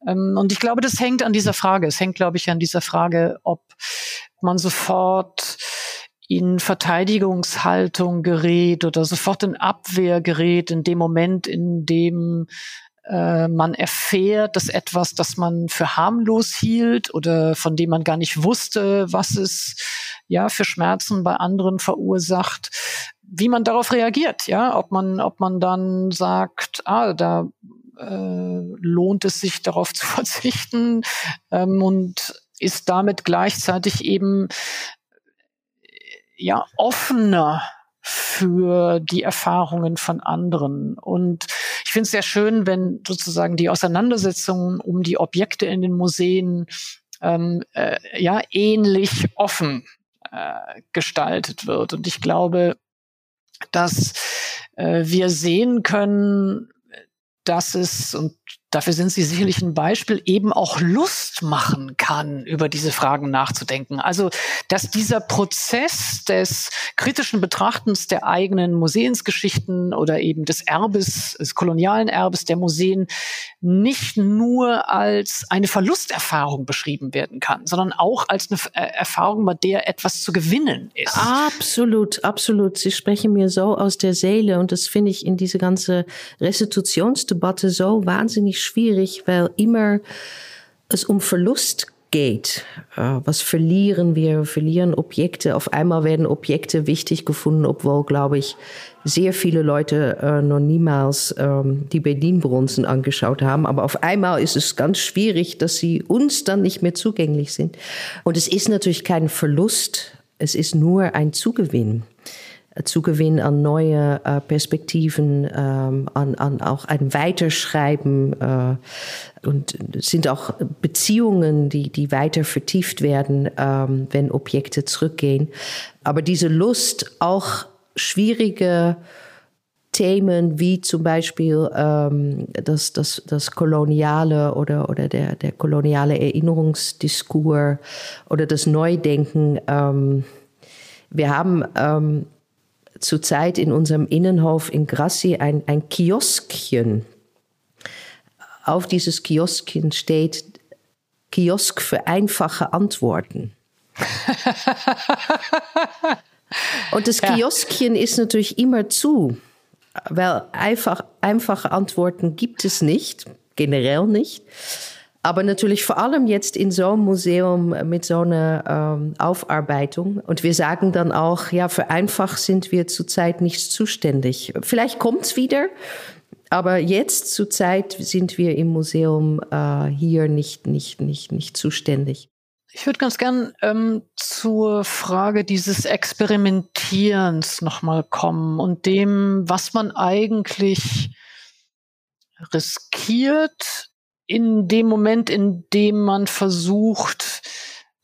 Ähm, und ich glaube, das hängt an dieser Frage. Es hängt, glaube ich, an dieser Frage, ob man sofort in Verteidigungshaltung gerät oder sofort in Abwehr gerät in dem Moment, in dem äh, man erfährt, dass etwas, das man für harmlos hielt oder von dem man gar nicht wusste, was es ja für Schmerzen bei anderen verursacht, wie man darauf reagiert, ja, ob man, ob man dann sagt, ah, da äh, lohnt es sich darauf zu verzichten ähm, und ist damit gleichzeitig eben ja offener für die Erfahrungen von anderen. Und ich finde es sehr schön, wenn sozusagen die Auseinandersetzung um die Objekte in den Museen ähm, äh, ja ähnlich offen äh, gestaltet wird. Und ich glaube, dass äh, wir sehen können, dass es, und dafür sind sie sicherlich ein Beispiel, eben auch Lust machen kann, über diese Fragen nachzudenken. Also, dass dieser Prozess des kritischen Betrachtens der eigenen Museumsgeschichten oder eben des Erbes, des kolonialen Erbes der Museen nicht nur als eine Verlusterfahrung beschrieben werden kann, sondern auch als eine äh, Erfahrung, bei der etwas zu gewinnen ist. Absolut, absolut. Sie sprechen mir so aus der Seele und das finde ich in diese ganze Restitutionsdebatte so wahnsinnig schwierig, weil immer es um Verlust geht. Äh, was verlieren wir? Wir verlieren Objekte. Auf einmal werden Objekte wichtig gefunden, obwohl, glaube ich, sehr viele Leute äh, noch niemals ähm, die Berlin-Bronzen angeschaut haben. Aber auf einmal ist es ganz schwierig, dass sie uns dann nicht mehr zugänglich sind. Und es ist natürlich kein Verlust. Es ist nur ein Zugewinn. Zugewinn an neue äh, Perspektiven, ähm, an, an auch ein Weiterschreiben äh, und sind auch Beziehungen, die, die weiter vertieft werden, ähm, wenn Objekte zurückgehen. Aber diese Lust, auch schwierige Themen wie zum Beispiel ähm, das, das, das koloniale oder, oder der, der koloniale Erinnerungsdiskurs oder das Neudenken. Ähm, wir haben ähm, zurzeit in unserem Innenhof in Grassi ein, ein Kioskchen. Auf dieses Kioskchen steht Kiosk für einfache Antworten. Und das Kioskchen ja. ist natürlich immer zu, weil einfach, einfache Antworten gibt es nicht, generell nicht. Aber natürlich vor allem jetzt in so einem Museum mit so einer ähm, Aufarbeitung. Und wir sagen dann auch, ja, für einfach sind wir zurzeit nicht zuständig. Vielleicht kommt's wieder, aber jetzt zurzeit sind wir im Museum äh, hier nicht, nicht, nicht, nicht zuständig. Ich würde ganz gern ähm, zur Frage dieses Experimentierens nochmal kommen und dem, was man eigentlich riskiert, in dem Moment, in dem man versucht,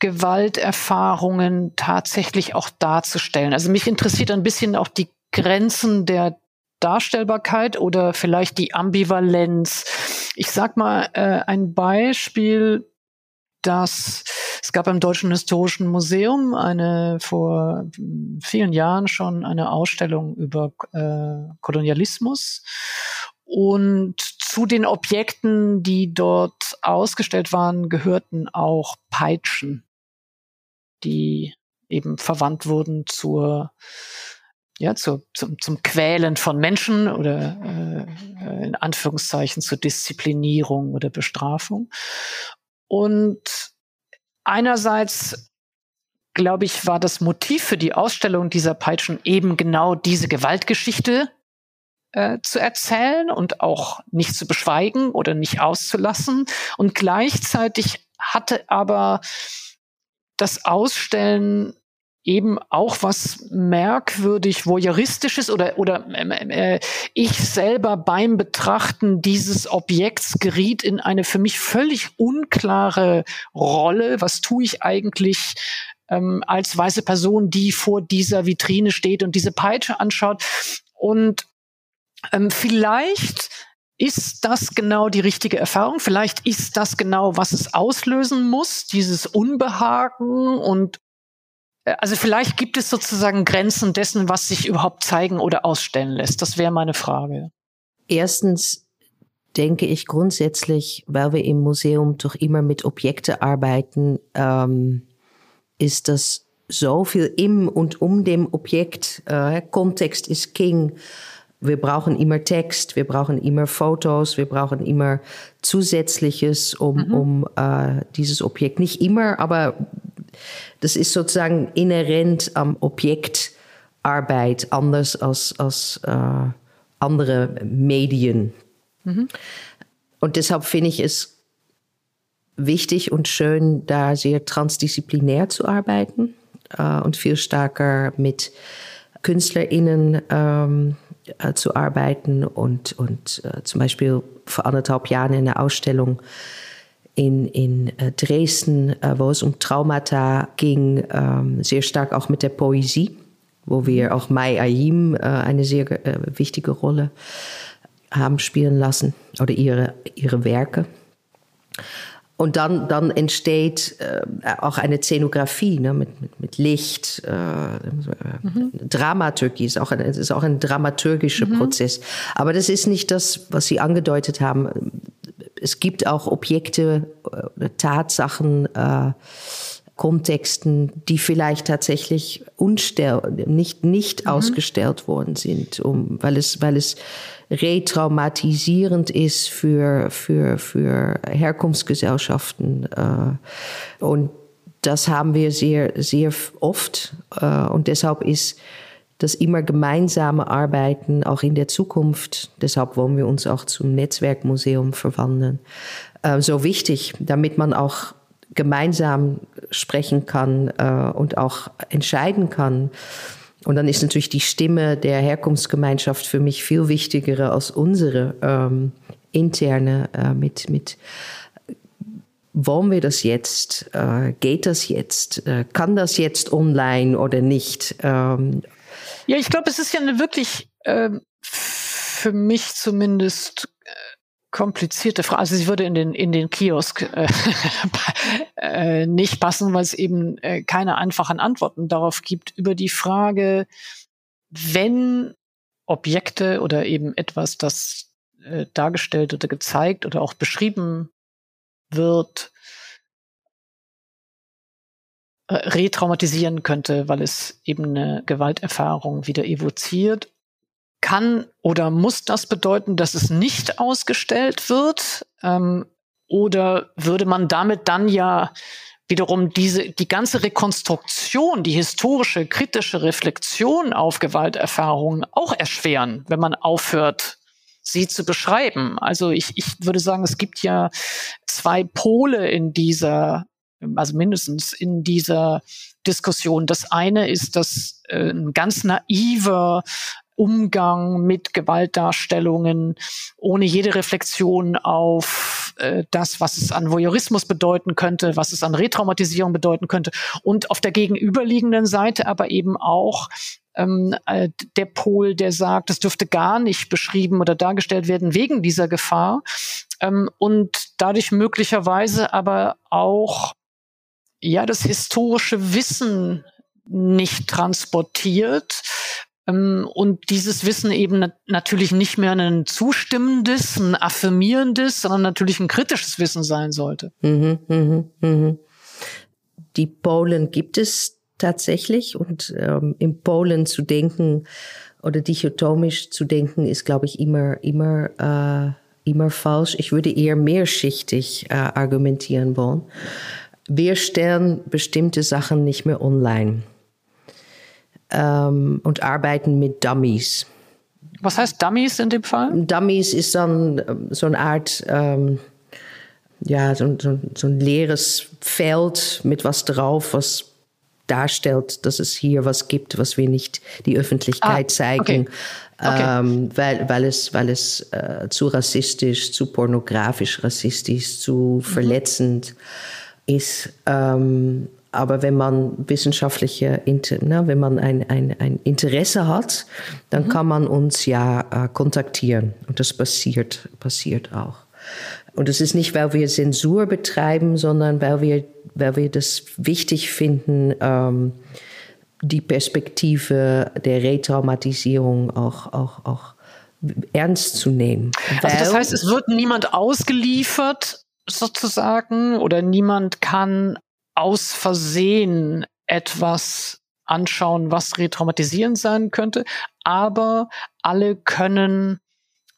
Gewalterfahrungen tatsächlich auch darzustellen. Also mich interessiert ein bisschen auch die Grenzen der Darstellbarkeit oder vielleicht die Ambivalenz. Ich sag mal äh, ein Beispiel, dass es gab im Deutschen Historischen Museum eine vor vielen Jahren schon eine Ausstellung über äh, Kolonialismus und zu den Objekten, die dort ausgestellt waren, gehörten auch Peitschen, die eben verwandt wurden zur ja, zu, zum, zum Quälen von Menschen oder äh, in Anführungszeichen zur Disziplinierung oder Bestrafung. Und einerseits, glaube ich, war das Motiv für die Ausstellung dieser Peitschen eben genau diese Gewaltgeschichte äh, zu erzählen und auch nicht zu beschweigen oder nicht auszulassen. Und gleichzeitig hatte aber das Ausstellen eben auch was merkwürdig voyeuristisches oder oder äh, äh, ich selber beim Betrachten dieses Objekts geriet in eine für mich völlig unklare Rolle. Was tue ich eigentlich ähm, als weiße Person, die vor dieser Vitrine steht und diese Peitsche anschaut? Und ähm, vielleicht ist das genau die richtige Erfahrung? Vielleicht ist das genau, was es auslösen muss, dieses Unbehagen und äh, also vielleicht gibt es sozusagen Grenzen dessen, was sich überhaupt zeigen oder ausstellen lässt. Das wäre meine Frage. Erstens denke ich grundsätzlich, weil wir im Museum doch immer mit Objekte arbeiten, ähm, ist das so viel im und um dem Objekt. Äh, Kontext ist King. Wir brauchen immer Text, wir brauchen immer Fotos, wir brauchen immer Zusätzliches, um, mhm. um äh, dieses Objekt nicht immer, aber das ist sozusagen inhärent am Objektarbeit, anders als, als äh, andere Medien. Mhm. Und deshalb finde ich es wichtig und schön, da sehr transdisziplinär zu arbeiten äh, und viel stärker mit KünstlerInnen ähm, äh, zu arbeiten und, und äh, zum Beispiel vor anderthalb Jahren in einer Ausstellung in, in äh, Dresden, äh, wo es um Traumata ging, ähm, sehr stark auch mit der Poesie, wo wir auch Mai Ayim eine sehr wichtige Rolle haben spielen lassen oder ihre, ihre Werke. Und dann, dann entsteht äh, auch eine Szenografie ne, mit, mit, mit Licht, äh, mhm. Dramaturgie ist auch ein, ist auch ein dramaturgischer mhm. Prozess. Aber das ist nicht das, was Sie angedeutet haben. Es gibt auch Objekte, äh, Tatsachen, äh, Kontexten, die vielleicht tatsächlich nicht, nicht mhm. ausgestellt worden sind, um, weil es, weil es retraumatisierend ist für, für, für Herkunftsgesellschaften. Äh, und das haben wir sehr, sehr oft. Äh, und deshalb ist das immer gemeinsame Arbeiten auch in der Zukunft, deshalb wollen wir uns auch zum Netzwerkmuseum verwandeln, äh, so wichtig, damit man auch gemeinsam sprechen kann und auch entscheiden kann und dann ist natürlich die Stimme der Herkunftsgemeinschaft für mich viel wichtiger als unsere ähm, interne äh, mit, mit wollen wir das jetzt? Äh, geht das jetzt? Äh, kann das jetzt online oder nicht? Ähm, ja, ich glaube, es ist ja eine wirklich äh, für mich zumindest komplizierte Frage. Also sie würde in den in den Kiosk äh, äh, nicht passen, weil es eben äh, keine einfachen Antworten darauf gibt über die Frage, wenn Objekte oder eben etwas, das äh, dargestellt oder gezeigt oder auch beschrieben wird, äh, retraumatisieren könnte, weil es eben eine Gewalterfahrung wieder evoziert kann oder muss das bedeuten, dass es nicht ausgestellt wird? Ähm, oder würde man damit dann ja wiederum diese, die ganze Rekonstruktion, die historische, kritische Reflexion auf Gewalterfahrungen auch erschweren, wenn man aufhört, sie zu beschreiben. Also ich, ich würde sagen, es gibt ja zwei Pole in dieser, also mindestens in dieser Diskussion. Das eine ist das äh, ein ganz naiver Umgang mit Gewaltdarstellungen ohne jede Reflexion auf äh, das, was es an Voyeurismus bedeuten könnte, was es an Retraumatisierung bedeuten könnte. Und auf der gegenüberliegenden Seite aber eben auch ähm, äh, der Pol, der sagt, es dürfte gar nicht beschrieben oder dargestellt werden wegen dieser Gefahr. Ähm, und dadurch möglicherweise aber auch ja das historische Wissen nicht transportiert, und dieses Wissen eben natürlich nicht mehr ein zustimmendes, ein affirmierendes, sondern natürlich ein kritisches Wissen sein sollte. Mhm, mh, mh. Die Polen gibt es tatsächlich und ähm, in Polen zu denken oder dichotomisch zu denken ist, glaube ich, immer, immer, äh, immer falsch. Ich würde eher mehrschichtig äh, argumentieren wollen. Wir stellen bestimmte Sachen nicht mehr online ähm, und arbeiten mit Dummies. Was heißt Dummies in dem Fall? Dummies ist dann ähm, so eine Art, ähm, ja, so, so, so, ein leeres Feld mit was drauf, was darstellt, dass es hier was gibt, was wir nicht die Öffentlichkeit ah, zeigen. Okay. Okay. Ähm, weil, weil es, weil es äh, zu rassistisch, zu pornografisch rassistisch, zu mhm. verletzend ist. Ähm, aber wenn man wissenschaftliche, wenn man ein, ein, ein Interesse hat, dann mhm. kann man uns ja äh, kontaktieren. Und das passiert, passiert auch. Und es ist nicht, weil wir Zensur betreiben, sondern weil wir, weil wir das wichtig finden, ähm, die Perspektive der Retraumatisierung auch, auch, auch ernst zu nehmen. Also das heißt, es wird niemand ausgeliefert sozusagen oder niemand kann aus Versehen etwas anschauen, was retraumatisierend sein könnte, aber alle können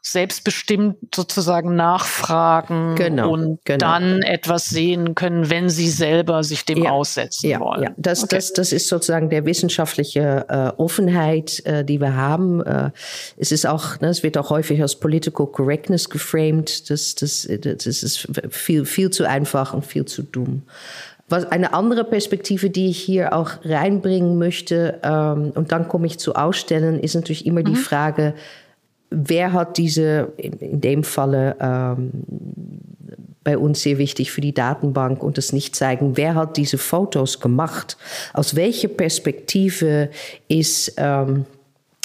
selbstbestimmt sozusagen nachfragen genau, und genau. dann etwas sehen können, wenn sie selber sich dem ja, aussetzen ja, wollen. Ja, das, okay. das, das ist sozusagen der wissenschaftliche äh, Offenheit, äh, die wir haben. Äh, es ist auch, ne, es wird auch häufig als Political Correctness geframed. Das, das, das ist viel, viel zu einfach und viel zu dumm. Was eine andere Perspektive, die ich hier auch reinbringen möchte, ähm, und dann komme ich zu Ausstellen, ist natürlich immer mhm. die Frage, wer hat diese, in dem Falle ähm, bei uns sehr wichtig für die Datenbank und das nicht zeigen, wer hat diese Fotos gemacht? Aus welcher Perspektive ist ähm,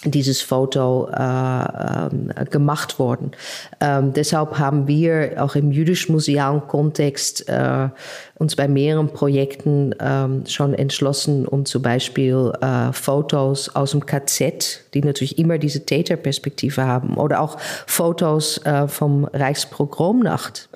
dieses Foto äh, äh, gemacht worden. Ähm, deshalb haben wir auch im jüdisch-musealen Kontext äh, uns bei mehreren Projekten ähm, schon entschlossen, um zum Beispiel äh, Fotos aus dem KZ, die natürlich immer diese Täterperspektive haben, oder auch Fotos äh, vom Reichspogromnacht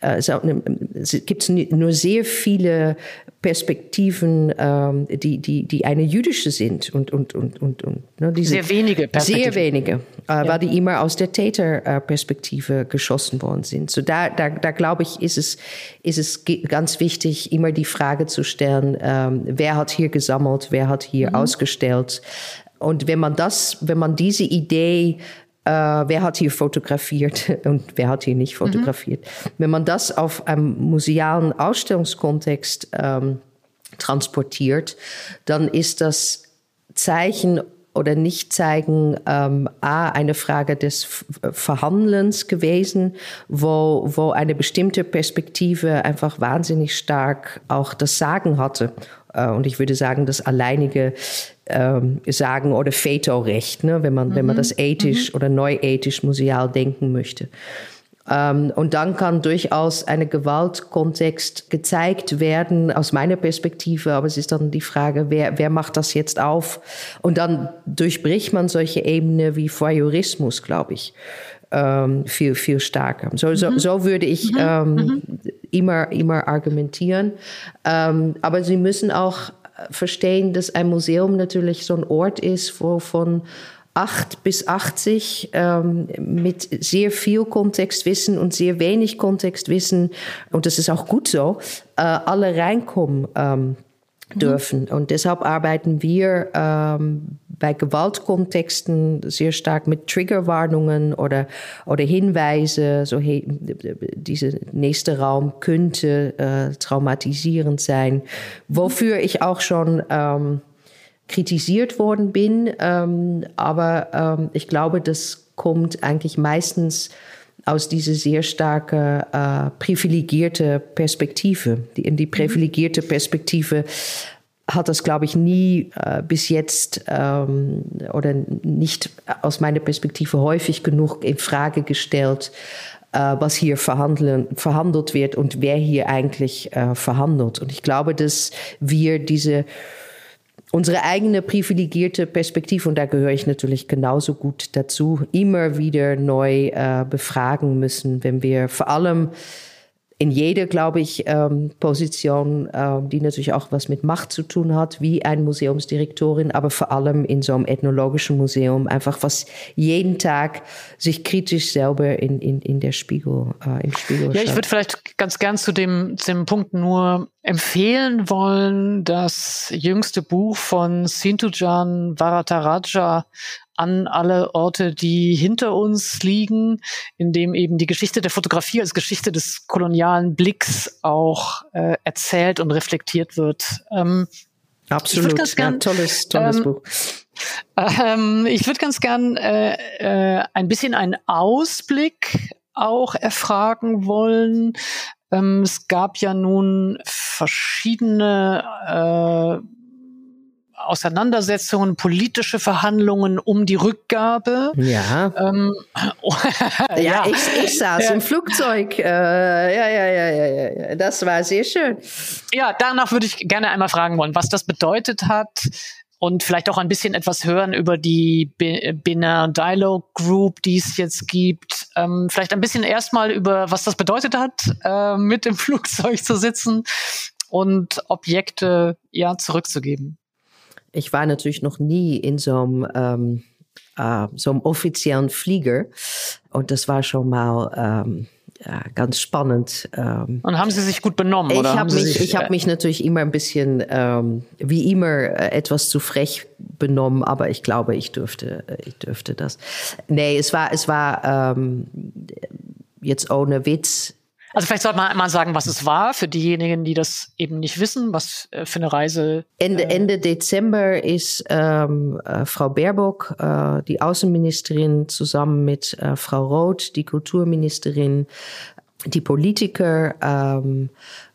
äh, es gibt nur sehr viele Perspektiven, ähm, die, die, die eine jüdische sind und, und, und, und, und ne, diese, sehr wenige Perspektiven. Sehr wenige, äh, ja. weil die immer aus der Täterperspektive geschossen worden sind. So da, da, da glaube ich, ist es, ist es ganz wichtig, immer die Frage zu stellen, ähm, wer hat hier gesammelt, wer hat hier mhm. ausgestellt. Und wenn man das, wenn man diese Idee äh, wer hat hier fotografiert und wer hat hier nicht fotografiert. Mhm. Wenn man das auf einem musealen Ausstellungskontext ähm, transportiert, dann ist das Zeichen oder nicht zeigen ähm, A, eine Frage des Verhandelns gewesen, wo, wo eine bestimmte Perspektive einfach wahnsinnig stark auch das Sagen hatte. Äh, und ich würde sagen, das alleinige ähm, Sagen oder Veto-Recht, ne, wenn, man, mhm. wenn man mhm. das ethisch mhm. oder neuethisch museal denken möchte. Ähm, und dann kann durchaus ein Gewaltkontext gezeigt werden, aus meiner Perspektive, aber es ist dann die Frage, wer, wer macht das jetzt auf? Und dann durchbricht man solche Ebenen wie Voyeurismus, glaube ich. Ähm, viel, viel stärker. So, so, mhm. so würde ich mhm. ähm, mhm. immer, immer argumentieren. Ähm, aber Sie müssen auch verstehen, dass ein Museum natürlich so ein Ort ist, wo von 8 bis 80 ähm, mit sehr viel Kontextwissen und sehr wenig Kontextwissen, und das ist auch gut so, äh, alle reinkommen ähm, dürfen. Und deshalb arbeiten wir ähm, bei Gewaltkontexten sehr stark mit Triggerwarnungen oder, oder Hinweise, so hey, dieser nächste Raum könnte äh, traumatisierend sein, wofür ich auch schon ähm, kritisiert worden bin. Ähm, aber ähm, ich glaube, das kommt eigentlich meistens aus dieser sehr starke äh, privilegierte Perspektive. Die, in die mhm. privilegierte Perspektive hat das, glaube ich, nie äh, bis jetzt ähm, oder nicht aus meiner Perspektive häufig genug in Frage gestellt, äh, was hier verhandeln, verhandelt wird und wer hier eigentlich äh, verhandelt. Und ich glaube, dass wir diese unsere eigene privilegierte Perspektive, und da gehöre ich natürlich genauso gut dazu, immer wieder neu äh, befragen müssen, wenn wir vor allem in jeder, glaube ich, ähm, Position, ähm, die natürlich auch was mit Macht zu tun hat, wie ein Museumsdirektorin, aber vor allem in so einem ethnologischen Museum, einfach was jeden Tag sich kritisch selber in, in, in der Spiegel, äh, im Spiegel Ja, ich würde vielleicht ganz gern zu dem, zu dem Punkt nur empfehlen wollen, das jüngste Buch von Sintujan Varataraja an alle Orte, die hinter uns liegen, in dem eben die Geschichte der Fotografie als Geschichte des kolonialen Blicks auch äh, erzählt und reflektiert wird. Ähm, Absolut, gern, ja, tolles, tolles ähm, Buch. Ähm, ich würde ganz gern äh, äh, ein bisschen einen Ausblick auch erfragen wollen Ähm, es gab ja nun verschiedene äh, Auseinandersetzungen, politische Verhandlungen um die Rückgabe. Ja. Ähm, ja, ja, ich, ich saß ja. im Flugzeug. Äh, ja, ja, ja, ja, ja. Das war sehr schön. Ja, danach würde ich gerne einmal fragen wollen, was das bedeutet hat und vielleicht auch ein bisschen etwas hören über die Benin Dialogue Group, die es jetzt gibt. Ähm, vielleicht ein bisschen erstmal über, was das bedeutet hat, äh, mit im Flugzeug zu sitzen und Objekte ja zurückzugeben ich war natürlich noch nie in so einem, ähm, äh, so einem offiziellen Flieger und das war schon mal ähm, ja, ganz spannend. Ähm, und haben Sie sich gut benommen? Ich habe mich, ich hab mich natürlich immer ein bisschen, ähm, wie immer, äh, etwas zu frech benommen, aber ich glaube, ich dürfte, ich dürfte das. Nee, es war, es war ähm, jetzt ohne Witz also vielleicht sollte man einmal sagen, was es war für diejenigen, die das eben nicht wissen, was äh, für eine Reise. Ende, äh, Ende Dezember ist ähm, äh, Frau Baerbock, äh, die Außenministerin, zusammen mit äh, Frau Roth, die Kulturministerin, die Politiker, ähm,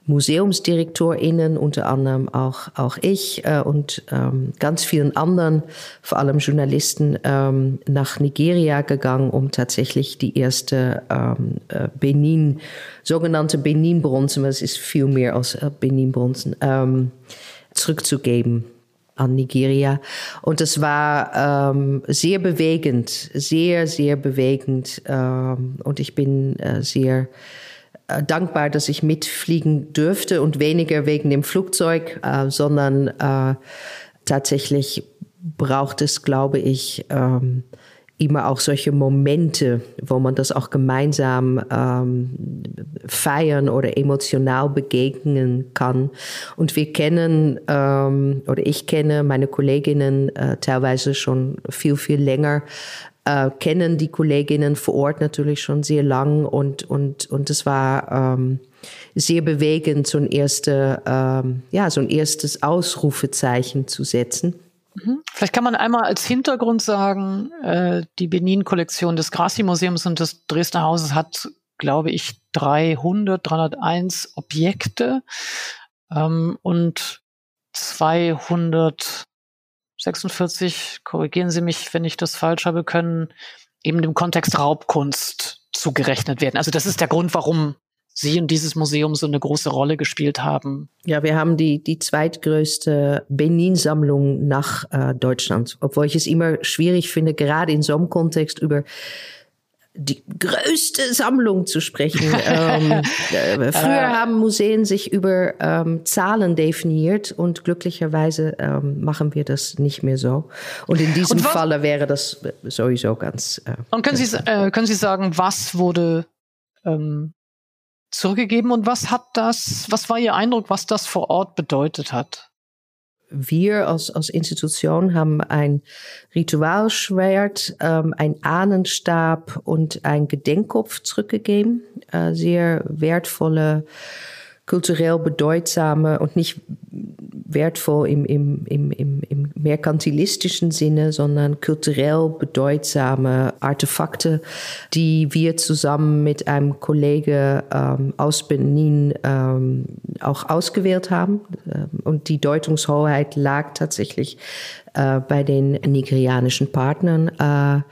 MuseumsdirektorInnen, unter anderem auch, auch ich äh, und ähm, ganz vielen anderen, vor allem Journalisten, ähm, nach Nigeria gegangen, um tatsächlich die erste ähm, äh, Benin, sogenannte Benin-Bronzen, es ist viel mehr als äh, Benin-Bronzen, ähm, zurückzugeben an Nigeria. Und es war ähm, sehr bewegend, sehr, sehr bewegend. Ähm, und ich bin äh, sehr dankbar, dass ich mitfliegen dürfte und weniger wegen dem Flugzeug, äh, sondern äh, tatsächlich braucht es, glaube ich, ähm, immer auch solche Momente, wo man das auch gemeinsam ähm, feiern oder emotional begegnen kann. Und wir kennen, ähm, oder ich kenne meine Kolleginnen äh, teilweise schon viel, viel länger äh, kennen die Kolleginnen vor Ort natürlich schon sehr lang und, und, und es war ähm, sehr bewegend, so ein, erste, ähm, ja, so ein erstes Ausrufezeichen zu setzen. Mhm. Vielleicht kann man einmal als Hintergrund sagen, äh, die Benin-Kollektion des Grassi-Museums und des Dresdner Hauses hat, glaube ich, 300, 301 Objekte ähm, und 200 46, korrigieren Sie mich, wenn ich das falsch habe, können eben dem Kontext Raubkunst zugerechnet werden. Also das ist der Grund, warum Sie und dieses Museum so eine große Rolle gespielt haben. Ja, wir haben die, die zweitgrößte Benin-Sammlung nach äh, Deutschland, obwohl ich es immer schwierig finde, gerade in so einem Kontext über die größte Sammlung zu sprechen. ähm, äh, früher haben Museen sich über ähm, Zahlen definiert und glücklicherweise ähm, machen wir das nicht mehr so. Und in diesem und Falle wäre das sowieso ganz. Äh, und können Sie, äh, können Sie sagen, was wurde ähm, zurückgegeben und was hat das, was war Ihr Eindruck, was das vor Ort bedeutet hat? Wir als, als Institution haben ein Ritualschwert, ähm, ein Ahnenstab und ein Gedenkkopf zurückgegeben. Äh, sehr wertvolle kulturell bedeutsame und nicht wertvoll im, im, im, im, im merkantilistischen Sinne, sondern kulturell bedeutsame Artefakte, die wir zusammen mit einem Kollege ähm, aus Benin ähm, auch ausgewählt haben. Und die Deutungshoheit lag tatsächlich äh, bei den nigerianischen Partnern. Äh,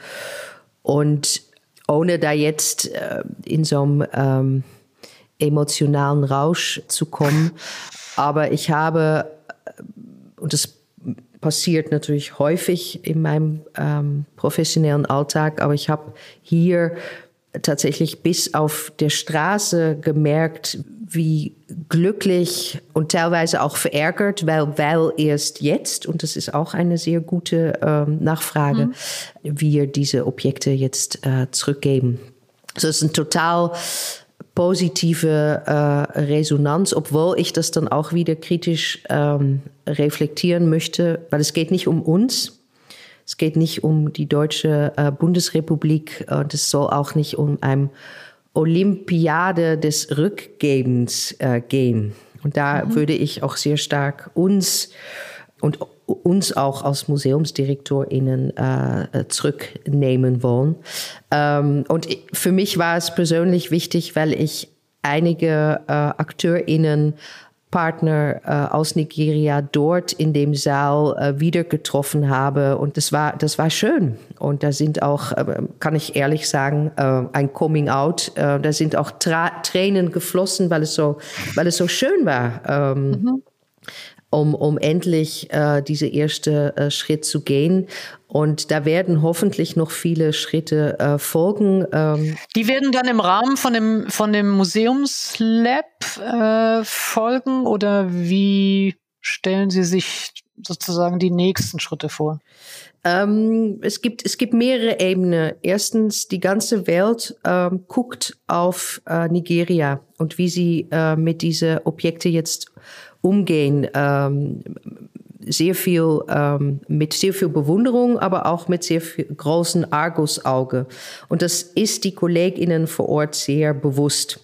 und ohne da jetzt äh, in so einem ähm, emotionalen Rausch zu kommen. Aber ich habe, und das passiert natürlich häufig in meinem ähm, professionellen Alltag, aber ich habe hier tatsächlich bis auf der Straße gemerkt, wie glücklich und teilweise auch verärgert, weil, weil erst jetzt, und das ist auch eine sehr gute ähm, Nachfrage, mhm. wir diese Objekte jetzt äh, zurückgeben. Also es ist ein total positive äh, Resonanz, obwohl ich das dann auch wieder kritisch ähm, reflektieren möchte, weil es geht nicht um uns, es geht nicht um die deutsche äh, Bundesrepublik und es soll auch nicht um eine Olympiade des Rückgebens äh, gehen. Und da mhm. würde ich auch sehr stark uns und uns auch als MuseumsdirektorInnen äh, zurücknehmen wollen. Ähm, und für mich war es persönlich wichtig, weil ich einige äh, AkteurInnen Partner äh, aus Nigeria dort in dem Saal äh, wieder getroffen habe. Und das war, das war schön. Und da sind auch, äh, kann ich ehrlich sagen, ein Coming Out. Da sind auch Tra Tränen geflossen, weil es so, weil es so schön war. Ähm, mhm um, um endlich äh, diese erste äh, Schritt zu gehen. Und da werden hoffentlich noch viele Schritte äh, folgen. Ähm Die werden dann im Rahmen von dem, von dem Museumslab äh, folgen oder wie stellen Sie sich sozusagen die nächsten Schritte vor? Ähm, es, gibt, es gibt mehrere Ebenen. Erstens, die ganze Welt ähm, guckt auf äh, Nigeria und wie sie äh, mit diesen Objekten jetzt umgehen. Ähm, sehr viel ähm, mit sehr viel Bewunderung, aber auch mit sehr viel großen Argusauge. Und das ist die Kolleginnen vor Ort sehr bewusst.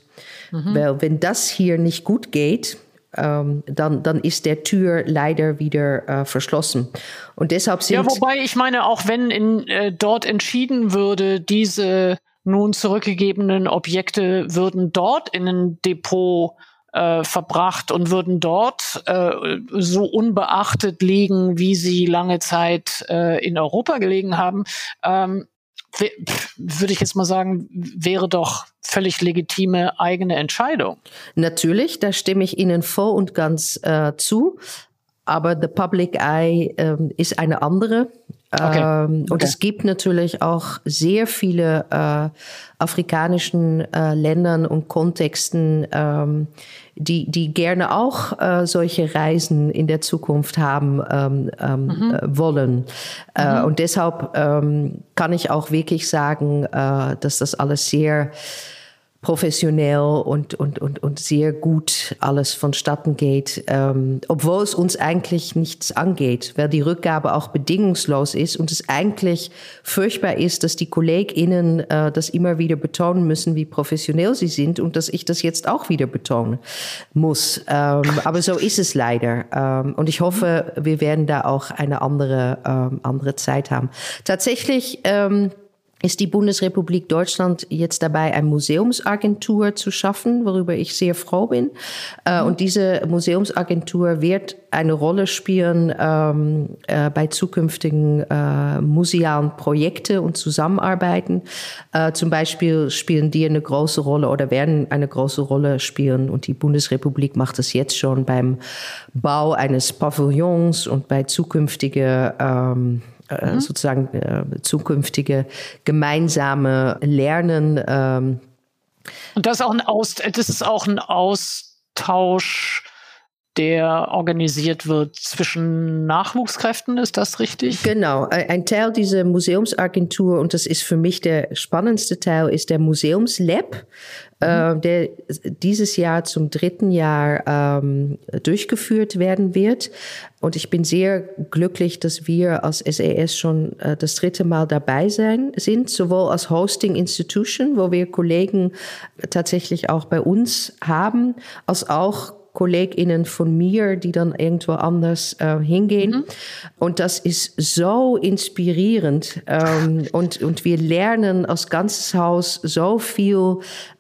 Mhm. Weil wenn das hier nicht gut geht, ähm, dann, dann ist der Tür leider wieder äh, verschlossen. Und deshalb sind ja, wobei ich meine, auch wenn in, äh, dort entschieden würde, diese nun zurückgegebenen Objekte würden dort in ein Depot äh, verbracht und würden dort äh, so unbeachtet liegen, wie sie lange Zeit äh, in Europa gelegen haben, ähm, würde ich jetzt mal sagen, wäre doch völlig legitime eigene Entscheidung. Natürlich, da stimme ich Ihnen voll und ganz äh, zu. Aber the public eye ähm, ist eine andere. Okay. Ähm, und okay. es gibt natürlich auch sehr viele äh, afrikanischen äh, Ländern und Kontexten, ähm, die, die gerne auch äh, solche Reisen in der Zukunft haben ähm, ähm, mhm. äh, wollen. Äh, mhm. und deshalb ähm, kann ich auch wirklich sagen, äh, dass das alles sehr professionell und, und, und, und sehr gut alles vonstatten geht, ähm, obwohl es uns eigentlich nichts angeht, weil die Rückgabe auch bedingungslos ist und es eigentlich furchtbar ist, dass die KollegInnen äh, das immer wieder betonen müssen, wie professionell sie sind und dass ich das jetzt auch wieder betonen muss. Ähm, aber so ist es leider. Ähm, und ich hoffe, wir werden da auch eine andere, ähm, andere Zeit haben. Tatsächlich, ähm, ist die Bundesrepublik Deutschland jetzt dabei, eine Museumsagentur zu schaffen, worüber ich sehr froh bin. Äh, und diese Museumsagentur wird eine Rolle spielen ähm, äh, bei zukünftigen äh, musealen Projekten und Zusammenarbeiten. Äh, zum Beispiel spielen die eine große Rolle oder werden eine große Rolle spielen. Und die Bundesrepublik macht das jetzt schon beim Bau eines Pavillons und bei zukünftigen ähm, äh, mhm. sozusagen äh, zukünftige gemeinsame Lernen. Ähm. Und das ist auch ein Aus, das ist auch ein Austausch der organisiert wird zwischen Nachwuchskräften, ist das richtig? Genau, ein Teil dieser Museumsagentur, und das ist für mich der spannendste Teil, ist der Museumslab, äh, mhm. der dieses Jahr zum dritten Jahr ähm, durchgeführt werden wird. Und ich bin sehr glücklich, dass wir als SAS schon äh, das dritte Mal dabei sein, sind, sowohl als Hosting Institution, wo wir Kollegen tatsächlich auch bei uns haben, als auch KollegInnen von mir, die dann irgendwo anders äh, hingehen. Mhm. Und das ist so inspirierend. Ähm, und, und wir lernen als ganzes Haus so viel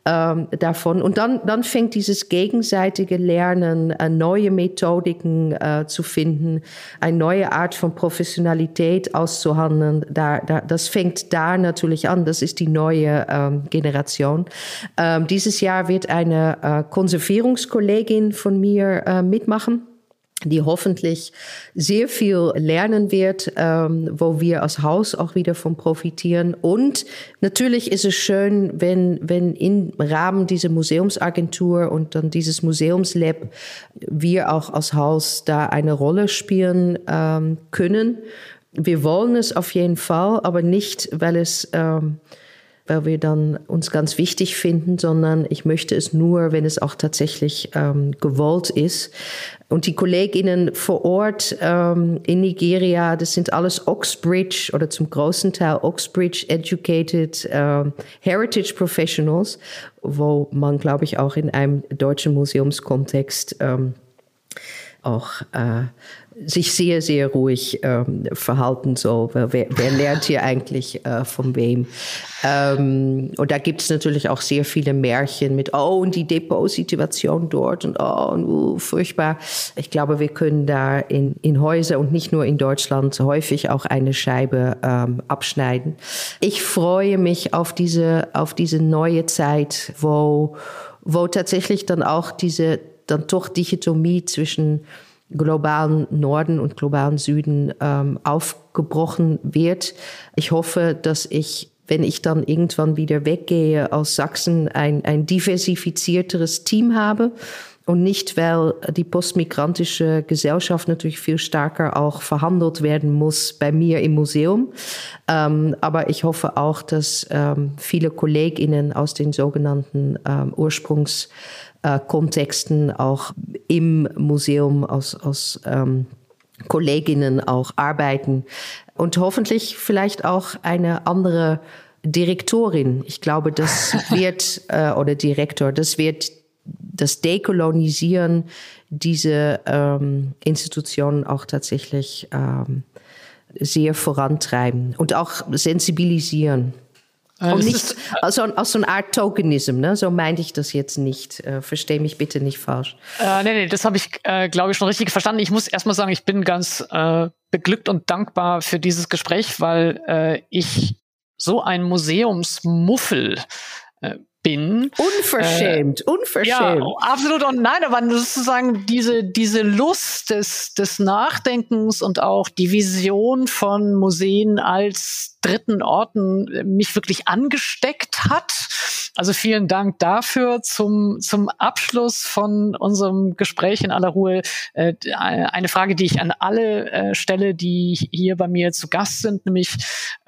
ähm, davon. Und dann, dann fängt dieses gegenseitige Lernen, äh, neue Methodiken äh, zu finden, eine neue Art von Professionalität auszuhandeln. Da, da, das fängt da natürlich an. Das ist die neue ähm, Generation. Ähm, dieses Jahr wird eine Konservierungskollegin von mir äh, mitmachen die hoffentlich sehr viel lernen wird, ähm, wo wir als Haus auch wieder von profitieren. Und natürlich ist es schön, wenn, wenn im Rahmen dieser Museumsagentur und dann dieses Museumslab wir auch als Haus da eine Rolle spielen ähm, können. Wir wollen es auf jeden Fall, aber nicht, weil es ähm, weil wir dann uns ganz wichtig finden, sondern ich möchte es nur, wenn es auch tatsächlich ähm, gewollt ist. Und die Kolleginnen vor Ort ähm, in Nigeria, das sind alles Oxbridge oder zum großen Teil Oxbridge Educated ähm, Heritage Professionals, wo man, glaube ich, auch in einem deutschen Museumskontext ähm, auch äh, sich sehr, sehr ruhig ähm, verhalten soll. Wer, wer lernt hier eigentlich äh, von wem? Ähm, und da gibt es natürlich auch sehr viele Märchen mit, oh, und die Depotsituation dort und oh, und, uh, furchtbar. Ich glaube, wir können da in, in Häuser und nicht nur in Deutschland häufig auch eine Scheibe ähm, abschneiden. Ich freue mich auf diese, auf diese neue Zeit, wo, wo tatsächlich dann auch diese dann doch Dichotomie zwischen globalen Norden und globalen Süden ähm, aufgebrochen wird. Ich hoffe, dass ich, wenn ich dann irgendwann wieder weggehe aus Sachsen, ein, ein diversifizierteres Team habe und nicht, weil die postmigrantische Gesellschaft natürlich viel stärker auch verhandelt werden muss bei mir im Museum. Ähm, aber ich hoffe auch, dass ähm, viele KollegInnen aus den sogenannten ähm, Ursprungs äh, Kontexten auch im Museum aus, aus ähm, Kolleginnen auch arbeiten und hoffentlich vielleicht auch eine andere Direktorin. Ich glaube, das wird, äh, oder Direktor, das wird das Dekolonisieren dieser ähm, Institutionen auch tatsächlich ähm, sehr vorantreiben und auch sensibilisieren. Äh, Und nicht also, aus so einer Art Tokenism, ne? so meinte ich das jetzt nicht. Äh, Verstehe mich bitte nicht falsch. Äh, nee, nee, das habe ich, äh, glaube ich, schon richtig verstanden. Ich muss erstmal sagen, ich bin ganz äh, beglückt und dankbar für dieses Gespräch, weil äh, ich so ein Museumsmuffel äh, bin. Unverschämt, äh, unverschämt. Ja, absolut. Und nein, aber sozusagen diese, diese Lust des, des Nachdenkens und auch die Vision von Museen als dritten Orten mich wirklich angesteckt hat. Also vielen Dank dafür. Zum, zum Abschluss von unserem Gespräch in aller Ruhe äh, eine Frage, die ich an alle äh, stelle, die hier bei mir zu Gast sind, nämlich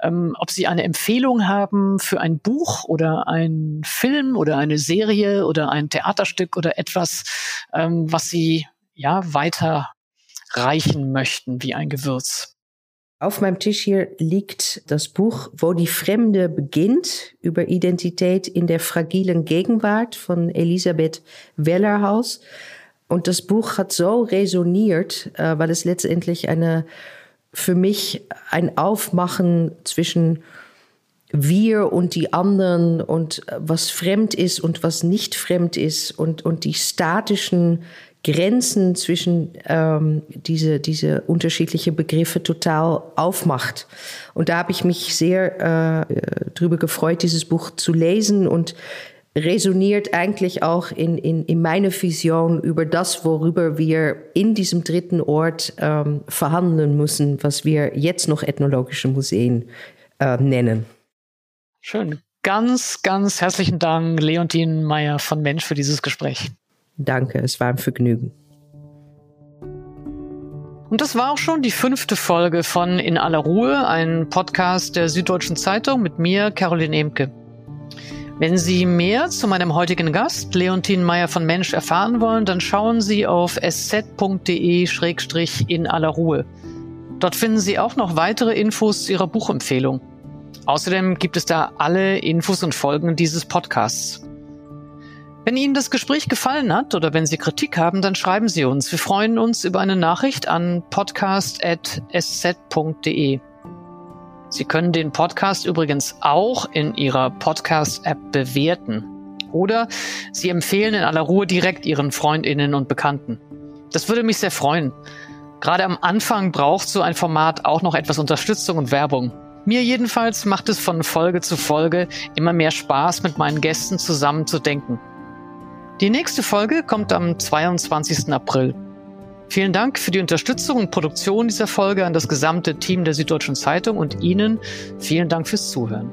ähm, ob Sie eine Empfehlung haben für ein Buch oder ein Film oder eine Serie oder ein Theaterstück oder etwas, ähm, was Sie ja weiter reichen möchten wie ein Gewürz. Auf meinem Tisch hier liegt das Buch Wo die Fremde beginnt über Identität in der fragilen Gegenwart von Elisabeth Wellerhaus. Und das Buch hat so resoniert, äh, weil es letztendlich eine, für mich ein Aufmachen zwischen wir und die anderen und äh, was fremd ist und was nicht fremd ist und, und die statischen Grenzen zwischen ähm, diese, diese unterschiedliche Begriffe total aufmacht. Und da habe ich mich sehr äh, drüber gefreut, dieses Buch zu lesen und resoniert eigentlich auch in, in, in meine Vision über das, worüber wir in diesem dritten Ort ähm, verhandeln müssen, was wir jetzt noch ethnologische Museen äh, nennen. Schön. Ganz, ganz herzlichen Dank, Leontine Meyer von Mensch, für dieses Gespräch. Danke, es war ein Vergnügen. Und das war auch schon die fünfte Folge von In aller Ruhe, ein Podcast der Süddeutschen Zeitung mit mir, Caroline Emke. Wenn Sie mehr zu meinem heutigen Gast, Leontine Meyer von Mensch, erfahren wollen, dann schauen Sie auf sz.de-in aller Ruhe. Dort finden Sie auch noch weitere Infos zu Ihrer Buchempfehlung. Außerdem gibt es da alle Infos und Folgen dieses Podcasts. Wenn Ihnen das Gespräch gefallen hat oder wenn Sie Kritik haben, dann schreiben Sie uns. Wir freuen uns über eine Nachricht an podcast.sz.de. Sie können den Podcast übrigens auch in Ihrer Podcast-App bewerten. Oder Sie empfehlen in aller Ruhe direkt Ihren Freundinnen und Bekannten. Das würde mich sehr freuen. Gerade am Anfang braucht so ein Format auch noch etwas Unterstützung und Werbung. Mir jedenfalls macht es von Folge zu Folge immer mehr Spaß, mit meinen Gästen zusammen zu denken. Die nächste Folge kommt am 22. April. Vielen Dank für die Unterstützung und Produktion dieser Folge an das gesamte Team der Süddeutschen Zeitung und Ihnen vielen Dank fürs Zuhören.